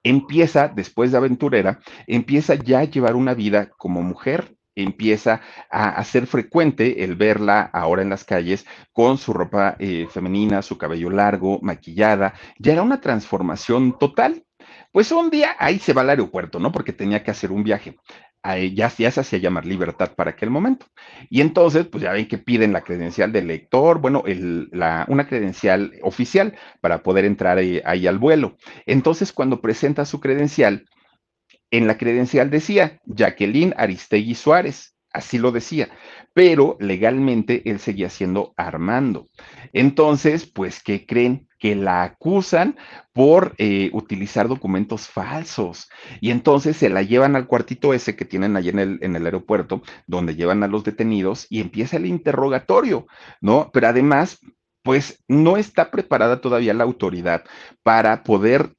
empieza, después de aventurera, empieza ya a llevar una vida como mujer, empieza a, hacer frecuente el verla ahora en las calles con su ropa eh, femenina, su cabello largo, maquillada, ya era una transformación total. Pues un día ahí se va al aeropuerto, ¿no? Porque tenía que hacer un viaje ya, ya se hacía llamar libertad para aquel momento. Y entonces, pues ya ven que piden la credencial del lector, bueno, la, una credencial oficial para poder entrar ahí al vuelo. Entonces, cuando presenta su credencial, en la credencial decía Jacqueline Aristegui Suárez así lo decía, pero legalmente él seguía siendo Armando. Entonces, pues, ¿qué creen? Que la acusan por eh, utilizar documentos falsos. Y entonces se la llevan al cuartito ese que tienen allí en el, en el aeropuerto, donde llevan a los detenidos y empieza el interrogatorio, ¿no? Pero además, pues no está preparada todavía la autoridad para poder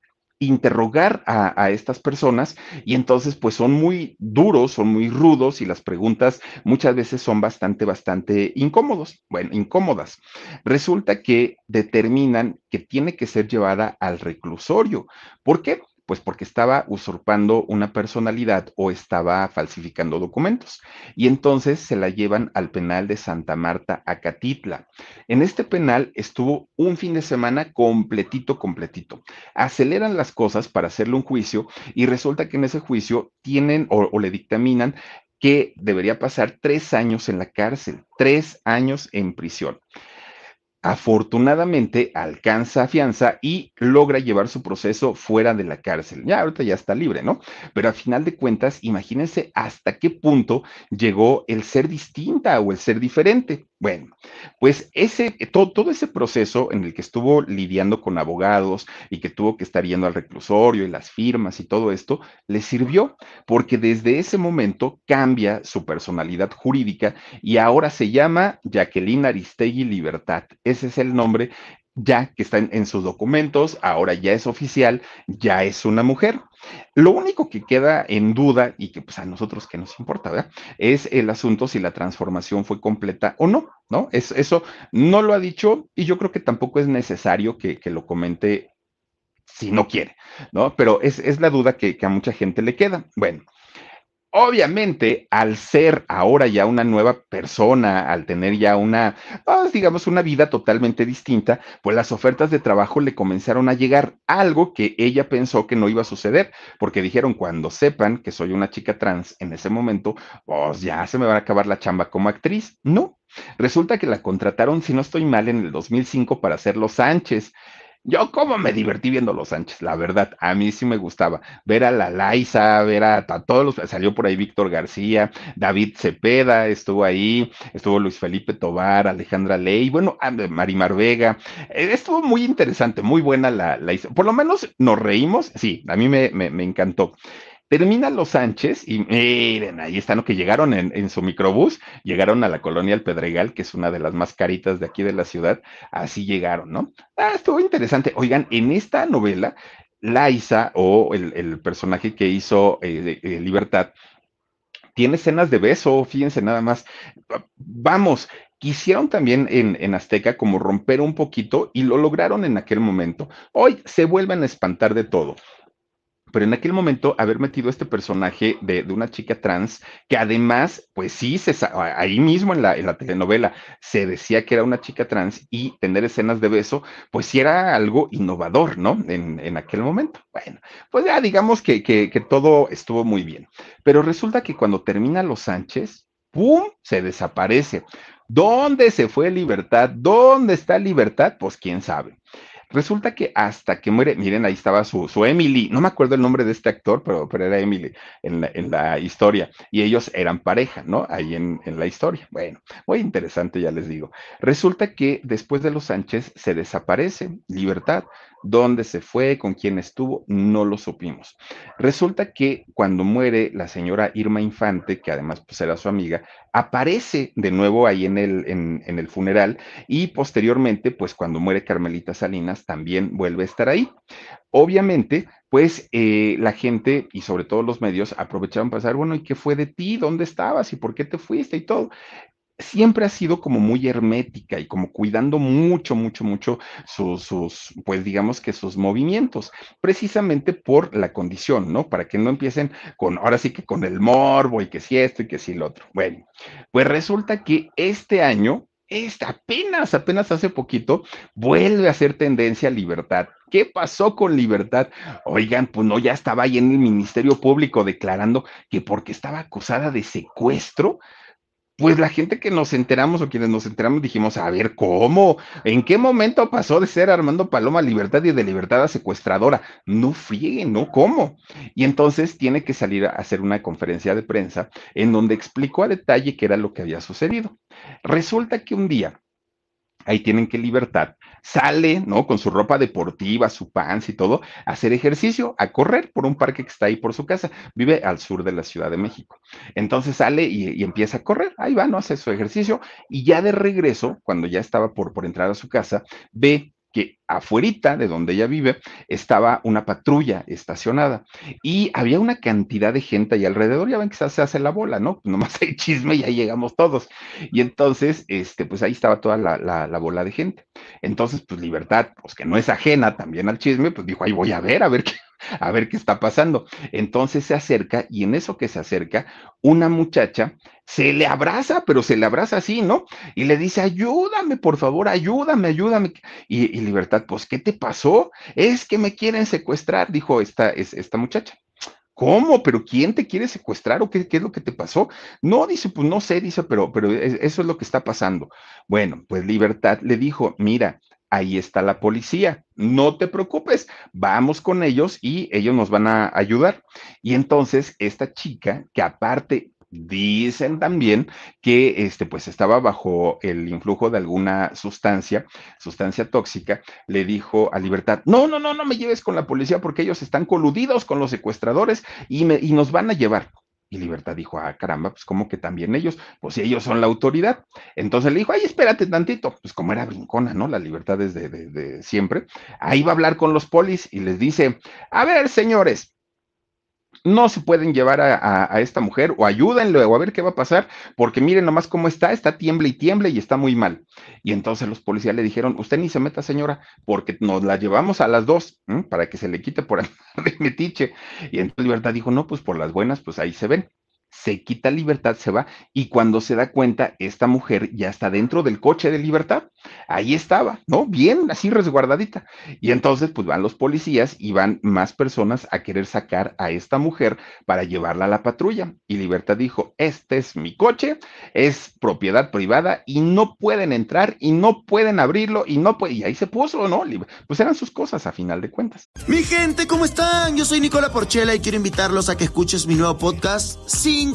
interrogar a, estas personas y entonces pues son muy duros, son muy rudos y las preguntas muchas veces son bastante, bastante incómodos, bueno, incómodas. Resulta que determinan que tiene que ser llevada al reclusorio. ¿Por qué? Pues porque estaba usurpando una personalidad o estaba falsificando documentos. Y entonces se la llevan al penal de Santa Marta, Acatitla. En este penal estuvo un fin de semana completito, completito. Aceleran las cosas para hacerle un juicio y resulta que en ese juicio tienen o, o le dictaminan que debería pasar tres años en la cárcel, tres años en prisión. Afortunadamente alcanza fianza y logra llevar su proceso fuera de la cárcel. Ya ahorita ya está libre, ¿no? Pero a final de cuentas, imagínense hasta qué punto llegó el ser distinta o el ser diferente. Bueno, pues ese, todo, todo, ese proceso en el que estuvo lidiando con abogados y que tuvo que estar yendo al reclusorio y las firmas y todo esto, le sirvió porque desde ese momento cambia su personalidad jurídica y ahora se llama Jacqueline Aristegui Libertad. Ese es el nombre ya que está en, sus documentos, ahora ya es oficial, ya es una mujer. Lo único que queda en duda y que pues a nosotros que nos importa, ¿verdad? Es el asunto si la transformación fue completa o no, ¿no? Es, eso no lo ha dicho y yo creo que tampoco es necesario que, lo comente si no quiere, ¿no? Pero es, es la duda que, que a mucha gente le queda. Bueno, Obviamente, al ser ahora ya una nueva persona, al tener ya una, pues, digamos, una vida totalmente distinta, pues las ofertas de trabajo le comenzaron a llegar, algo que ella pensó que no iba a suceder, porque dijeron, cuando sepan que soy una chica trans en ese momento, pues ya se me va a acabar la chamba como actriz. No, resulta que la contrataron, si no estoy mal, en el 2005 para hacer Los Sánchez. Yo como me divertí viendo Los Sánchez, la verdad, a mí sí me gustaba. Ver a la Laisa, ver a, todos los, salió por ahí Víctor García, David Cepeda estuvo ahí, estuvo Luis Felipe Tobar, Alejandra Ley, bueno, Marimar Vega, eh, estuvo muy interesante, muy buena la, la, por lo menos nos reímos, sí, a mí me, me encantó. Termina Los Sánchez y miren, ahí están lo que llegaron en, su microbús, llegaron a la colonia El Pedregal, que es una de las más caritas de aquí de la ciudad, así llegaron, ¿no? Ah, estuvo interesante. Oigan, en esta novela, Laisa o el, personaje que hizo eh, Libertad, tiene escenas de beso, fíjense nada más. Vamos, quisieron también en, en, Azteca como romper un poquito y lo lograron en aquel momento. Hoy se vuelven a espantar de todo pero en aquel momento haber metido este personaje de, de, una chica trans, que además, pues sí, se, ahí mismo en la, en la, telenovela se decía que era una chica trans y tener escenas de beso, pues sí era algo innovador, ¿no? En, en aquel momento. Bueno, pues ya digamos que, que, que todo estuvo muy bien. Pero resulta que cuando termina Los Sánchez, ¡pum! se desaparece. ¿Dónde se fue Libertad? ¿Dónde está Libertad? Pues quién sabe. Resulta que hasta que muere, miren, ahí estaba su, su Emily, no me acuerdo el nombre de este actor, pero, pero era Emily en la, en la, historia, y ellos eran pareja, ¿no? Ahí en, en, la historia. Bueno, muy interesante, ya les digo. Resulta que después de los Sánchez se desaparece Libertad. ¿Dónde se fue? ¿Con quién estuvo? No lo supimos. Resulta que cuando muere la señora Irma Infante, que además pues, era su amiga, aparece de nuevo ahí en el, en, el funeral y posteriormente, pues cuando muere Carmelita Salinas, también vuelve a estar ahí. Obviamente, pues eh, la gente y sobre todo los medios aprovecharon para saber, bueno, ¿y qué fue de ti? ¿Dónde estabas? ¿Y por qué te fuiste? Y todo siempre ha sido como muy hermética y como cuidando mucho, mucho, mucho sus, sus, pues digamos que sus movimientos, precisamente por la condición, ¿no? Para que no empiecen con, ahora sí que con el morbo y que si esto y que si lo otro. Bueno, pues resulta que este año, este, apenas, apenas hace poquito, vuelve a ser tendencia a libertad. ¿Qué pasó con libertad? Oigan, pues no, ya estaba ahí en el Ministerio Público declarando que porque estaba acusada de secuestro, pues la gente que nos enteramos o quienes nos enteramos dijimos, a ver, ¿cómo? ¿En qué momento pasó de ser Armando Paloma Libertad y de Libertad a secuestradora? No frieguen, ¿no? ¿Cómo? Y entonces tiene que salir a hacer una conferencia de prensa en donde explicó a detalle qué era lo que había sucedido. Resulta que un día, ahí tienen que Libertad sale, ¿no? Con su ropa deportiva, su pants y todo, a hacer ejercicio, a correr por un parque que está ahí por su casa. Vive al sur de la Ciudad de México. Entonces sale y, y empieza a correr. Ahí va, ¿no? Hace su ejercicio y ya de regreso, cuando ya estaba por, por entrar a su casa, ve que afuerita de donde ella vive estaba una patrulla estacionada y había una cantidad de gente ahí alrededor, ya ven que se hace la bola, ¿no? Pues nomás hay chisme y ahí llegamos todos. Y entonces, este, pues ahí estaba toda la, la, la, bola de gente. Entonces, pues Libertad, pues que no es ajena también al chisme, pues dijo, ahí voy a ver, a ver qué, a ver qué está pasando. Entonces se acerca y en eso que se acerca, una muchacha se le abraza, pero se le abraza así, ¿no? Y le dice, ayúdame, por favor, ayúdame, ayúdame. Y, Libertad, pues, ¿qué te pasó? Es que me quieren secuestrar, dijo esta, esta muchacha. ¿Cómo? ¿Pero quién te quiere secuestrar o qué, qué, es lo que te pasó? No, dice, pues no sé, dice, pero, pero eso es lo que está pasando. Bueno, pues Libertad le dijo, mira, ahí está la policía, no te preocupes, vamos con ellos y ellos nos van a ayudar. Y entonces esta chica, que aparte Dicen también que este, pues estaba bajo el influjo de alguna sustancia, sustancia tóxica, le dijo a Libertad, no, no, no, no me lleves con la policía porque ellos están coludidos con los secuestradores y, me, y nos van a llevar. Y Libertad dijo, ah, caramba, pues como que también ellos, pues si ellos son la autoridad. Entonces le dijo, ay, espérate tantito, pues como era brincona, ¿no? La libertad desde de, de siempre. Ahí va a hablar con los polis y les dice, a ver, señores, no se pueden llevar a, a, esta mujer o ayúdenle o a ver qué va a pasar, porque miren nomás cómo está, está tiembla y tiembla y está muy mal. Y entonces los policías le dijeron, usted ni se meta señora, porque nos la llevamos a las dos para que se le quite por de metiche. Y entonces Libertad dijo, no, pues por las buenas, pues ahí se ven se quita libertad, se va, y cuando se da cuenta, esta mujer ya está dentro del coche de libertad. Ahí estaba, ¿no? Bien, así resguardadita. Y entonces, pues van los policías y van más personas a querer sacar a esta mujer para llevarla a la patrulla. Y Libertad dijo, este es mi coche, es propiedad privada y no pueden entrar y no pueden abrirlo y no puede, y ahí se puso, ¿no? Pues eran sus cosas a final de cuentas. Mi gente, ¿cómo están? Yo soy Nicola Porchela y quiero invitarlos a que escuches mi nuevo podcast, Sin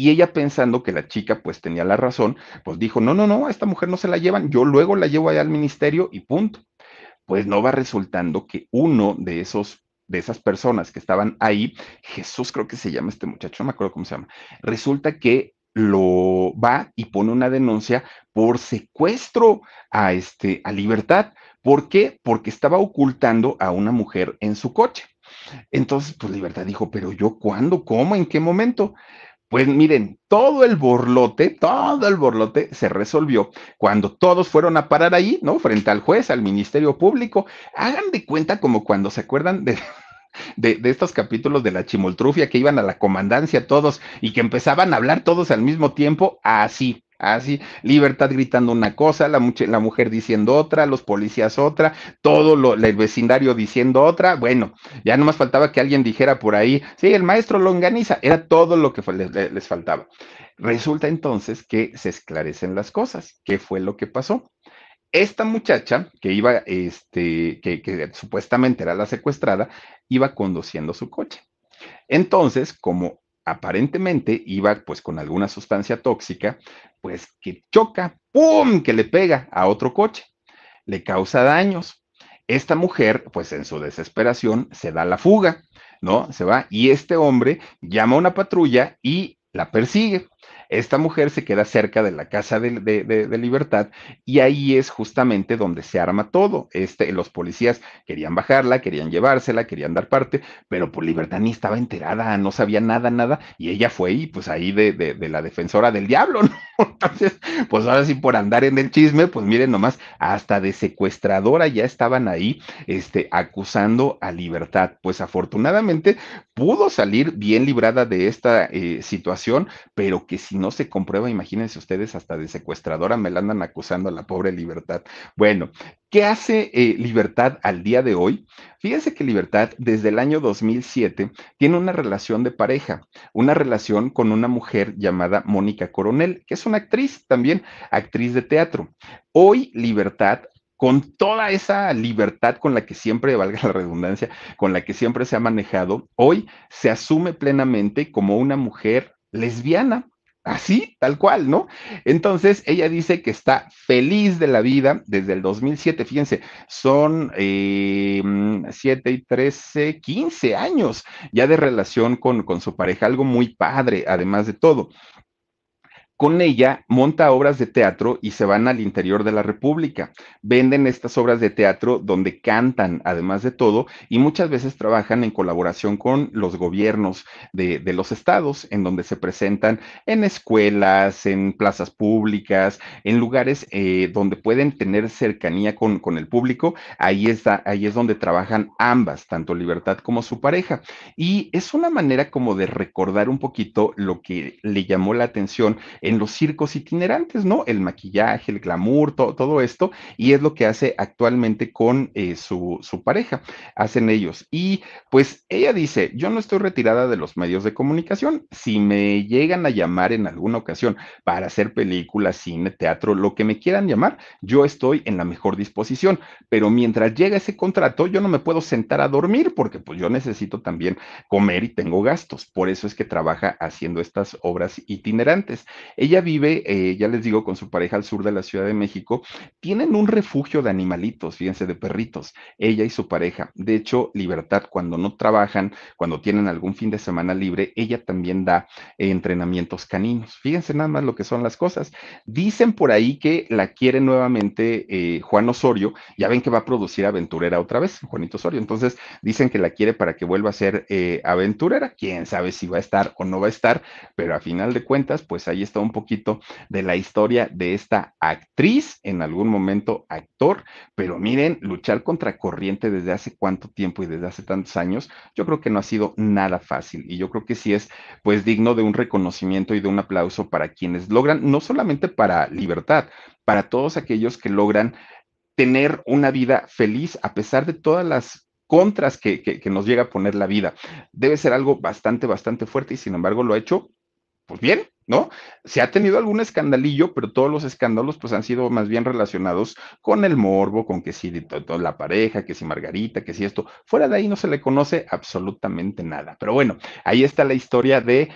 Y ella pensando que la chica pues tenía la razón, pues dijo, no, no, no, a esta mujer no se la llevan, yo luego la llevo allá al ministerio y punto. Pues no va resultando que uno de esos de esas personas que estaban ahí, Jesús creo que se llama este muchacho, no me acuerdo cómo se llama, resulta que lo va y pone una denuncia por secuestro a este a Libertad. ¿Por qué? Porque estaba ocultando a una mujer en su coche. Entonces, pues Libertad dijo, pero yo cuándo, cómo, en qué momento? Pues miren, todo el borlote, todo el borlote se resolvió cuando todos fueron a parar ahí, ¿no? Frente al juez, al Ministerio Público. Hagan de cuenta como cuando se acuerdan de, de, estos capítulos de la chimoltrufia que iban a la comandancia todos y que empezaban a hablar todos al mismo tiempo, así. Así, libertad gritando una cosa, la, la, mujer diciendo otra, los policías otra, todo lo, el vecindario diciendo otra. Bueno, ya no más faltaba que alguien dijera por ahí, sí, el maestro longaniza, era todo lo que les, les faltaba. Resulta entonces que se esclarecen las cosas. ¿Qué fue lo que pasó? Esta muchacha que iba, este, que, que supuestamente era la secuestrada, iba conduciendo su coche. Entonces, como aparentemente iba pues con alguna sustancia tóxica, pues que choca, ¡pum!, que le pega a otro coche, le causa daños. Esta mujer, pues en su desesperación, se da la fuga, ¿no? Se va y este hombre llama a una patrulla y la persigue. Esta mujer se queda cerca de la casa de, de, de, Libertad y ahí es justamente donde se arma todo. Este, los policías querían bajarla, querían llevársela, querían dar parte, pero por Libertad ni estaba enterada, no sabía nada, nada, y ella fue y pues ahí de, la defensora del diablo, ¿no? Entonces, pues ahora sí por andar en el chisme, pues miren nomás, hasta de secuestradora ya estaban ahí, este, acusando a Libertad. Pues afortunadamente pudo salir bien librada de esta eh, situación, pero que si no se comprueba, imagínense ustedes, hasta de secuestradora me la andan acusando a la pobre Libertad. Bueno, ¿qué hace eh, Libertad al día de hoy? Fíjense que Libertad desde el año 2007 tiene una relación de pareja, una relación con una mujer llamada Mónica Coronel, que es una actriz también, actriz de teatro. Hoy Libertad con toda esa libertad con la que siempre, valga la redundancia, con la que siempre se ha manejado, hoy se asume plenamente como una mujer lesbiana, Así, tal cual, ¿no? Entonces, ella dice que está feliz de la vida desde el 2007. Fíjense, son eh, 7 y 13, 15 años ya de relación con, con su pareja, algo muy padre, además de todo con ella monta obras de teatro y se van al interior de la República. Venden estas obras de teatro donde cantan, además de todo, y muchas veces trabajan en colaboración con los gobiernos de, los estados, en donde se presentan en escuelas, en plazas públicas, en lugares eh, donde pueden tener cercanía con, el público. Ahí, está, ahí es donde trabajan ambas, tanto Libertad como su pareja. Y es una manera como de recordar un poquito lo que le llamó la atención en los circos itinerantes, ¿no? El maquillaje, el glamour, todo, todo esto, y es lo que hace actualmente con eh, su, su pareja, hacen ellos. Y pues ella dice, yo no estoy retirada de los medios de comunicación, si me llegan a llamar en alguna ocasión para hacer películas, cine, teatro, lo que me quieran llamar, yo estoy en la mejor disposición, pero mientras llega ese contrato, yo no me puedo sentar a dormir porque pues yo necesito también comer y tengo gastos, por eso es que trabaja haciendo estas obras itinerantes. Ella vive, eh, ya les digo, con su pareja al sur de la Ciudad de México. Tienen un refugio de animalitos, fíjense, de perritos, ella y su pareja. De hecho, Libertad, cuando no trabajan, cuando tienen algún fin de semana libre, ella también da eh, entrenamientos caninos. Fíjense nada más lo que son las cosas. Dicen por ahí que la quiere nuevamente eh, Juan Osorio. Ya ven que va a producir aventurera otra vez, Juanito Osorio. Entonces, dicen que la quiere para que vuelva a ser aventurera. Quién sabe si va a estar o no va a estar, pero a final de cuentas, pues ahí está un un poquito de la historia de esta actriz, en algún momento actor, pero miren, luchar contra corriente desde hace cuánto tiempo y desde hace tantos años, yo creo que no ha sido nada fácil y yo creo que sí es pues digno de un reconocimiento y de un aplauso para quienes logran, no solamente para libertad, para todos aquellos que logran tener una vida feliz a pesar de todas las contras que, que, nos llega a poner la vida. Debe ser algo bastante, bastante fuerte y sin embargo lo ha hecho, pues bien, ¿no? Se ha tenido algún escandalillo, pero todos los escándalos pues han sido más bien relacionados con el morbo, con que si la pareja, que si Margarita, que si esto, fuera de ahí no se le conoce absolutamente nada. Pero bueno, ahí está la historia de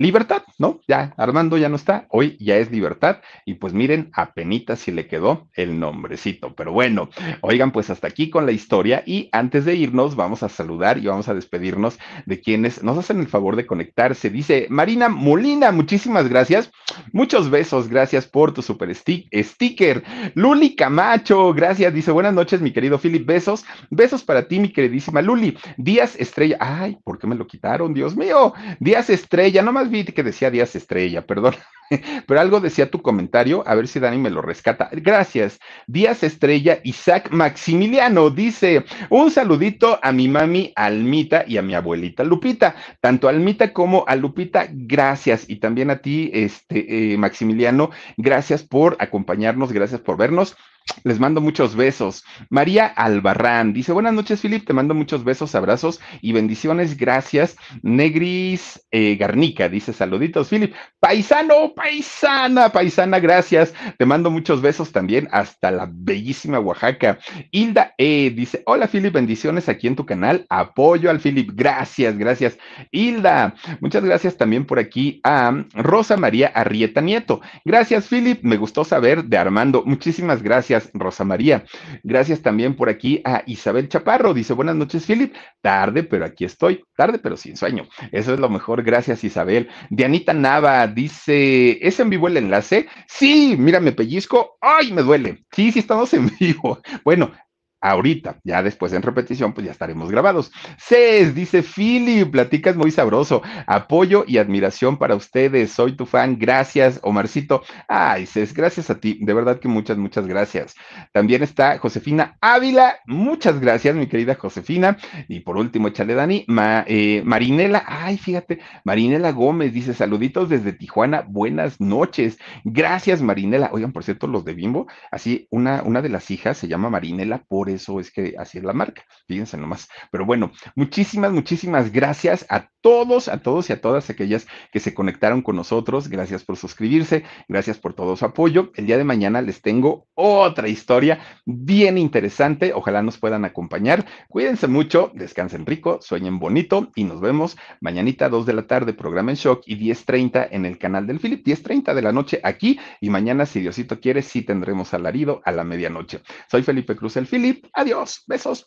libertad, ¿no? Ya Armando ya no está, hoy ya es libertad y pues miren, apenas si le quedó el nombrecito, pero bueno, oigan, pues hasta aquí con la historia y antes de irnos vamos a saludar y vamos a despedirnos de quienes nos hacen el favor de conectarse. Dice Marina Molina, muchísimas gracias, muchos besos, gracias por tu super sticker. Luli Camacho, gracias, dice buenas noches mi querido Philip, besos, besos para ti mi queridísima Luli. Díaz Estrella, ay, ¿por qué me lo quitaron? Dios mío, Díaz Estrella, que decía Díaz Estrella, perdón. Pero algo decía tu comentario, a ver si Dani me lo rescata. Gracias. Díaz Estrella, Isaac Maximiliano dice: Un saludito a mi mami Almita y a mi abuelita Lupita. Tanto Almita como a Lupita, gracias. Y también a ti, este, eh, Maximiliano, gracias por acompañarnos, gracias por vernos. Les mando muchos besos. María Albarrán dice: Buenas noches, Filip. Te mando muchos besos, abrazos y bendiciones. Gracias. Negris eh, Garnica dice: Saluditos, Filip. Paisano, paisana, paisana, gracias. Te mando muchos besos también hasta la bellísima Oaxaca. Hilda E dice: Hola, Filip. Bendiciones aquí en tu canal. Apoyo al Filip. Gracias, gracias. Hilda, muchas gracias también por aquí a Rosa María Arrieta Nieto. Gracias, Filip. Me gustó saber de Armando. Muchísimas gracias. Rosa María. Gracias también por aquí a Isabel Chaparro. Dice, buenas noches, Philip. Tarde, pero aquí estoy. Tarde, pero sin sueño. Eso es lo mejor. Gracias, Isabel. Dianita Nava dice, ¿es en vivo el enlace? Sí, mira, me pellizco. ¡Ay, me duele! Sí, sí, estamos en vivo. Bueno, ahorita, ya después en repetición, pues ya estaremos grabados. Cés, dice Philip, platicas muy sabroso. Apoyo y admiración para ustedes. Soy tu fan. Gracias, Omarcito. Ay, Cés, gracias a ti. De verdad que muchas, muchas gracias. También está Josefina Ávila. Muchas gracias, mi querida Josefina. Y por último, échale Dani. Eh, Marinela, ay, fíjate, Marinela Gómez dice saluditos desde Tijuana. Buenas noches. Gracias, Marinela. Oigan, por cierto, los de Bimbo, así, una, una de las hijas se llama Marinela eso es que así es la marca, fíjense nomás. Pero bueno, muchísimas, muchísimas gracias a todos, a todos y a todas aquellas que se conectaron con nosotros. Gracias por suscribirse, gracias por todo su apoyo. El día de mañana les tengo otra historia bien interesante. Ojalá nos puedan acompañar. Cuídense mucho, descansen rico, sueñen bonito y nos vemos mañanita 2 de la tarde, programa en shock y 10.30 en el canal del Philip, 10.30 de la noche aquí y mañana, si Diosito quiere, sí tendremos alarido a la medianoche. Soy Felipe Cruz el Philip. Adiós, besos.